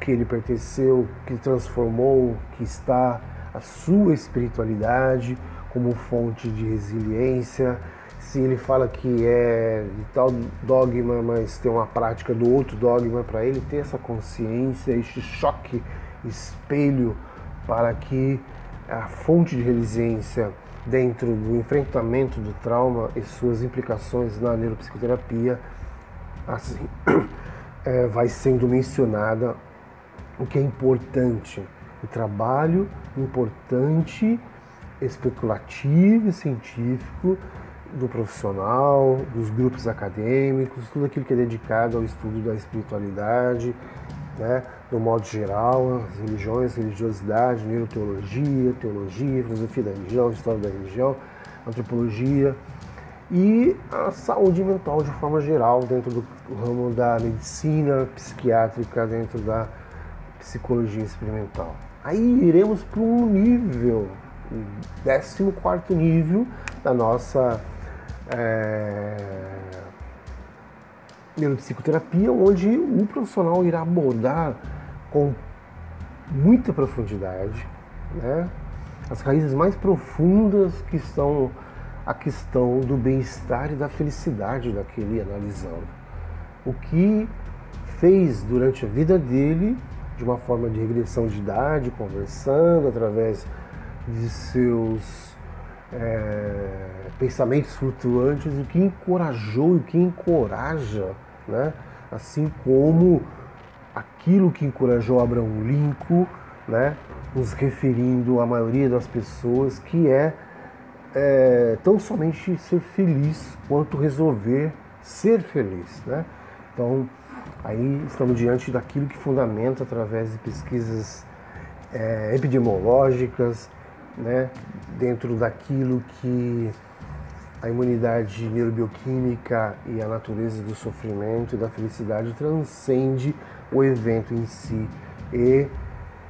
que ele pertenceu, que transformou, que está a sua espiritualidade como fonte de resiliência. Se ele fala que é de tal dogma, mas tem uma prática do outro dogma, para ele ter essa consciência, este choque, espelho, para que a fonte de resiliência dentro do enfrentamento do trauma e suas implicações na neuropsicoterapia, assim, é, vai sendo mencionada o que é importante, o trabalho importante, especulativo e científico do profissional, dos grupos acadêmicos, tudo aquilo que é dedicado ao estudo da espiritualidade, né, no modo geral, as religiões, religiosidade, neuroteologia, teologia, filosofia da religião, história da religião, antropologia e a saúde mental de forma geral dentro do ramo da medicina psiquiátrica, dentro da psicologia experimental. Aí iremos para um nível, o 14 nível da nossa é, neuropsicoterapia, onde o profissional irá abordar com muita profundidade né, as raízes mais profundas que estão a questão do bem-estar e da felicidade daquele analisando. O que fez durante a vida dele, de uma forma de regressão de idade, conversando através de seus é, pensamentos flutuantes, o que encorajou e o que encoraja, né? assim como aquilo que encorajou Abraão Lincoln, né? nos referindo à maioria das pessoas, que é, é tão somente ser feliz quanto resolver ser feliz. Né? Então, aí estamos diante daquilo que fundamenta através de pesquisas é, epidemiológicas, né, dentro daquilo que a imunidade neurobioquímica e a natureza do sofrimento e da felicidade transcende o evento em si. E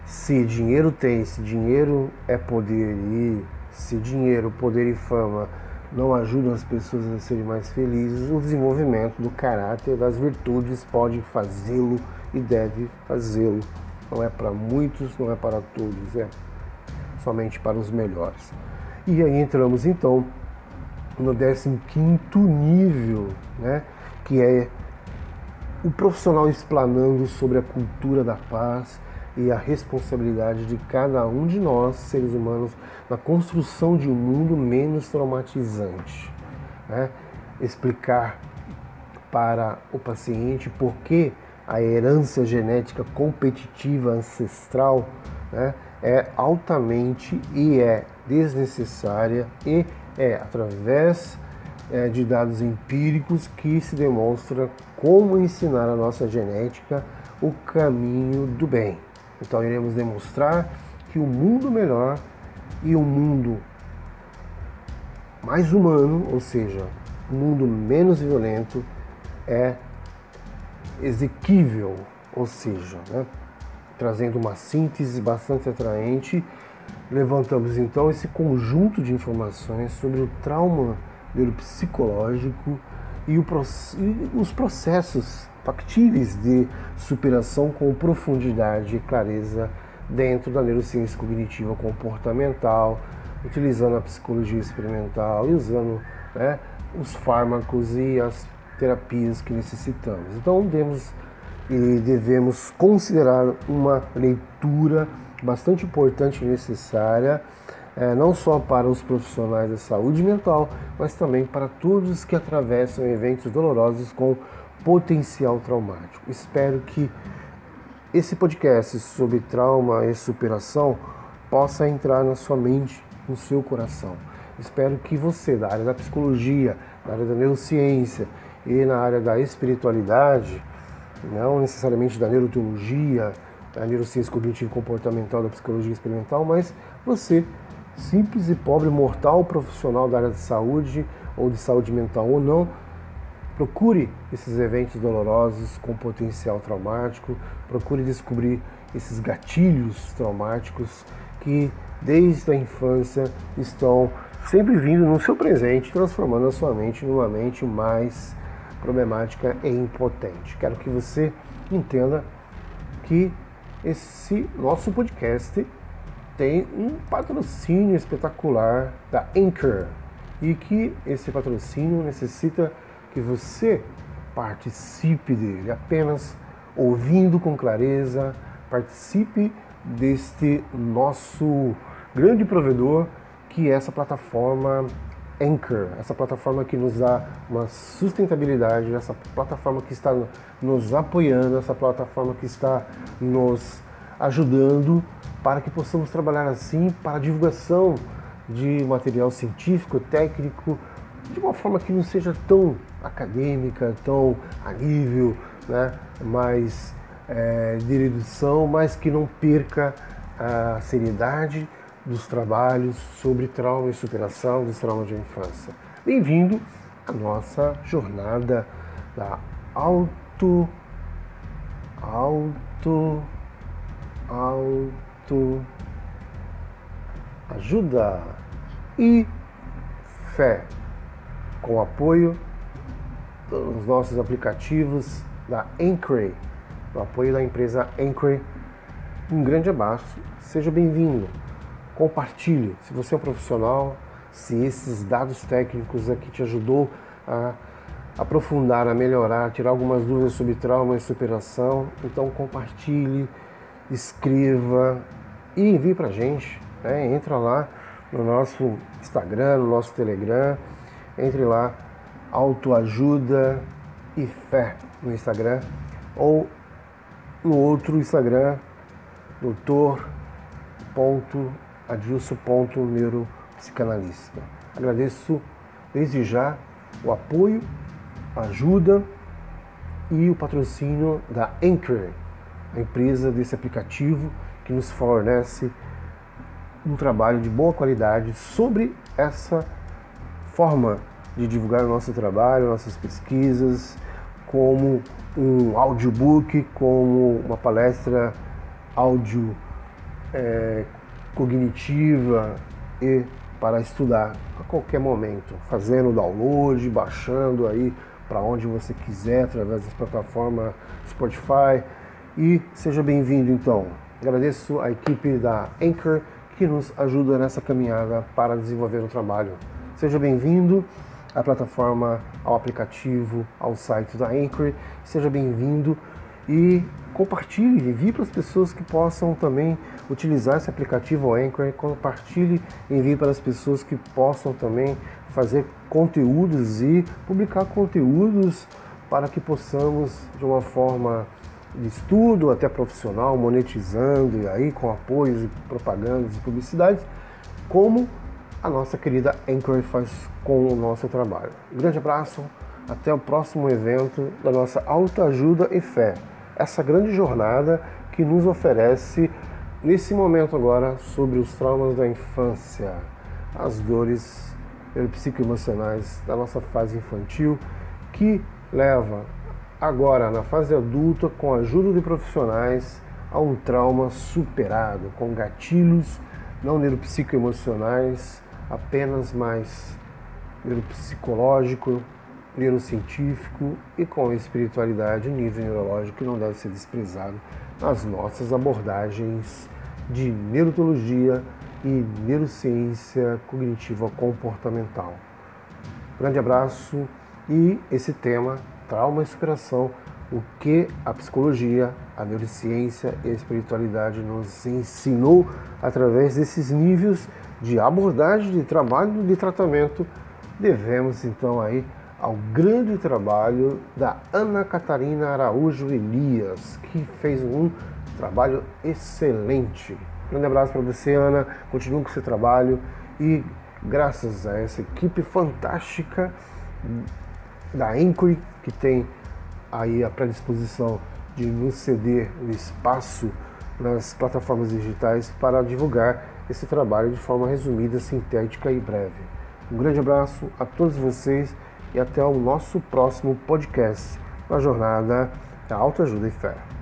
se dinheiro tem, se dinheiro é poder e se dinheiro, poder e fama não ajudam as pessoas a serem mais felizes, o desenvolvimento do caráter, das virtudes pode fazê-lo e deve fazê-lo. Não é para muitos, não é para todos, é somente para os melhores. E aí entramos então no 15 nível, né, que é o profissional explanando sobre a cultura da paz e a responsabilidade de cada um de nós, seres humanos, na construção de um mundo menos traumatizante. Né? Explicar para o paciente por que a herança genética competitiva ancestral né, é altamente e é desnecessária e é através é, de dados empíricos que se demonstra como ensinar a nossa genética o caminho do bem. Então iremos demonstrar que o mundo melhor e o mundo mais humano, ou seja, um mundo menos violento, é exequível, ou seja, né, trazendo uma síntese bastante atraente, levantamos então esse conjunto de informações sobre o trauma neuropsicológico e, o, e os processos factíveis de superação com profundidade e clareza dentro da neurociência cognitiva comportamental, utilizando a psicologia experimental e usando né, os fármacos e as terapias que necessitamos. Então, devemos, e devemos considerar uma leitura bastante importante e necessária, é, não só para os profissionais da saúde mental, mas também para todos que atravessam eventos dolorosos com potencial traumático. Espero que esse podcast sobre trauma e superação possa entrar na sua mente, no seu coração. Espero que você, da área da psicologia, da área da neurociência e na área da espiritualidade, não necessariamente da neuroteologia, da neurociência cognitiva e comportamental, da psicologia experimental, mas você, simples e pobre mortal profissional da área de saúde ou de saúde mental ou não, Procure esses eventos dolorosos com potencial traumático, procure descobrir esses gatilhos traumáticos que desde a infância estão sempre vindo no seu presente, transformando a sua mente numa mente mais problemática e impotente. Quero que você entenda que esse nosso podcast tem um patrocínio espetacular da Anchor e que esse patrocínio necessita que você participe dele, apenas ouvindo com clareza, participe deste nosso grande provedor que é essa plataforma Anchor, essa plataforma que nos dá uma sustentabilidade, essa plataforma que está nos apoiando, essa plataforma que está nos ajudando para que possamos trabalhar assim para a divulgação de material científico, técnico, de uma forma que não seja tão acadêmica, tão a nível né, mais é, de redução, mas que não perca a seriedade dos trabalhos sobre trauma e superação dos traumas de infância. Bem-vindo à nossa jornada da auto, auto autoajuda e fé, com apoio dos nossos aplicativos da Anchor, o apoio da empresa Anchor. Um grande abraço, seja bem-vindo. Compartilhe, se você é um profissional, se esses dados técnicos aqui te ajudou a aprofundar, a melhorar, tirar algumas dúvidas sobre trauma e superação, então compartilhe, escreva e envie para a gente. Né? Entra lá no nosso Instagram, no nosso Telegram, entre lá, autoajuda e fé no Instagram ou no outro Instagram, doutor.adilson.neuropsicanalista. Agradeço desde já o apoio, a ajuda e o patrocínio da Anchor, a empresa desse aplicativo que nos fornece um trabalho de boa qualidade sobre essa forma de divulgar o nosso trabalho, nossas pesquisas, como um audiobook, como uma palestra áudio é, cognitiva e para estudar a qualquer momento, fazendo download, baixando aí para onde você quiser através das plataformas Spotify e seja bem-vindo então. Agradeço a equipe da Anchor que nos ajuda nessa caminhada para desenvolver o trabalho. Seja bem-vindo à plataforma, ao aplicativo, ao site da Anchor. Seja bem-vindo e compartilhe, envie para as pessoas que possam também utilizar esse aplicativo Anchor. Compartilhe, envie para as pessoas que possam também fazer conteúdos e publicar conteúdos para que possamos, de uma forma de estudo até profissional, monetizando e aí com apoios e propagandas e publicidades, como a nossa querida Anchor faz com o nosso trabalho. Um grande abraço, até o próximo evento da nossa autoajuda e fé. Essa grande jornada que nos oferece nesse momento agora sobre os traumas da infância, as dores psicoemocionais da nossa fase infantil que leva agora na fase adulta com a ajuda de profissionais a um trauma superado, com gatilhos não neuropsicoemocionais apenas mais neuropsicológico, neurocientífico e com espiritualidade nível neurológico que não deve ser desprezado nas nossas abordagens de neurologia e neurociência cognitiva comportamental. Grande abraço e esse tema, trauma e superação, o que a psicologia, a neurociência e a espiritualidade nos ensinou através desses níveis de abordagem de trabalho de tratamento, devemos então aí ao grande trabalho da Ana Catarina Araújo Elias, que fez um trabalho excelente. Um grande abraço para você, Ana. Continue com seu trabalho e graças a essa equipe fantástica da Anchor, que tem aí a predisposição de nos ceder o espaço nas plataformas digitais para divulgar esse trabalho de forma resumida, sintética e breve. Um grande abraço a todos vocês e até o nosso próximo podcast na jornada da Autoajuda e Fé.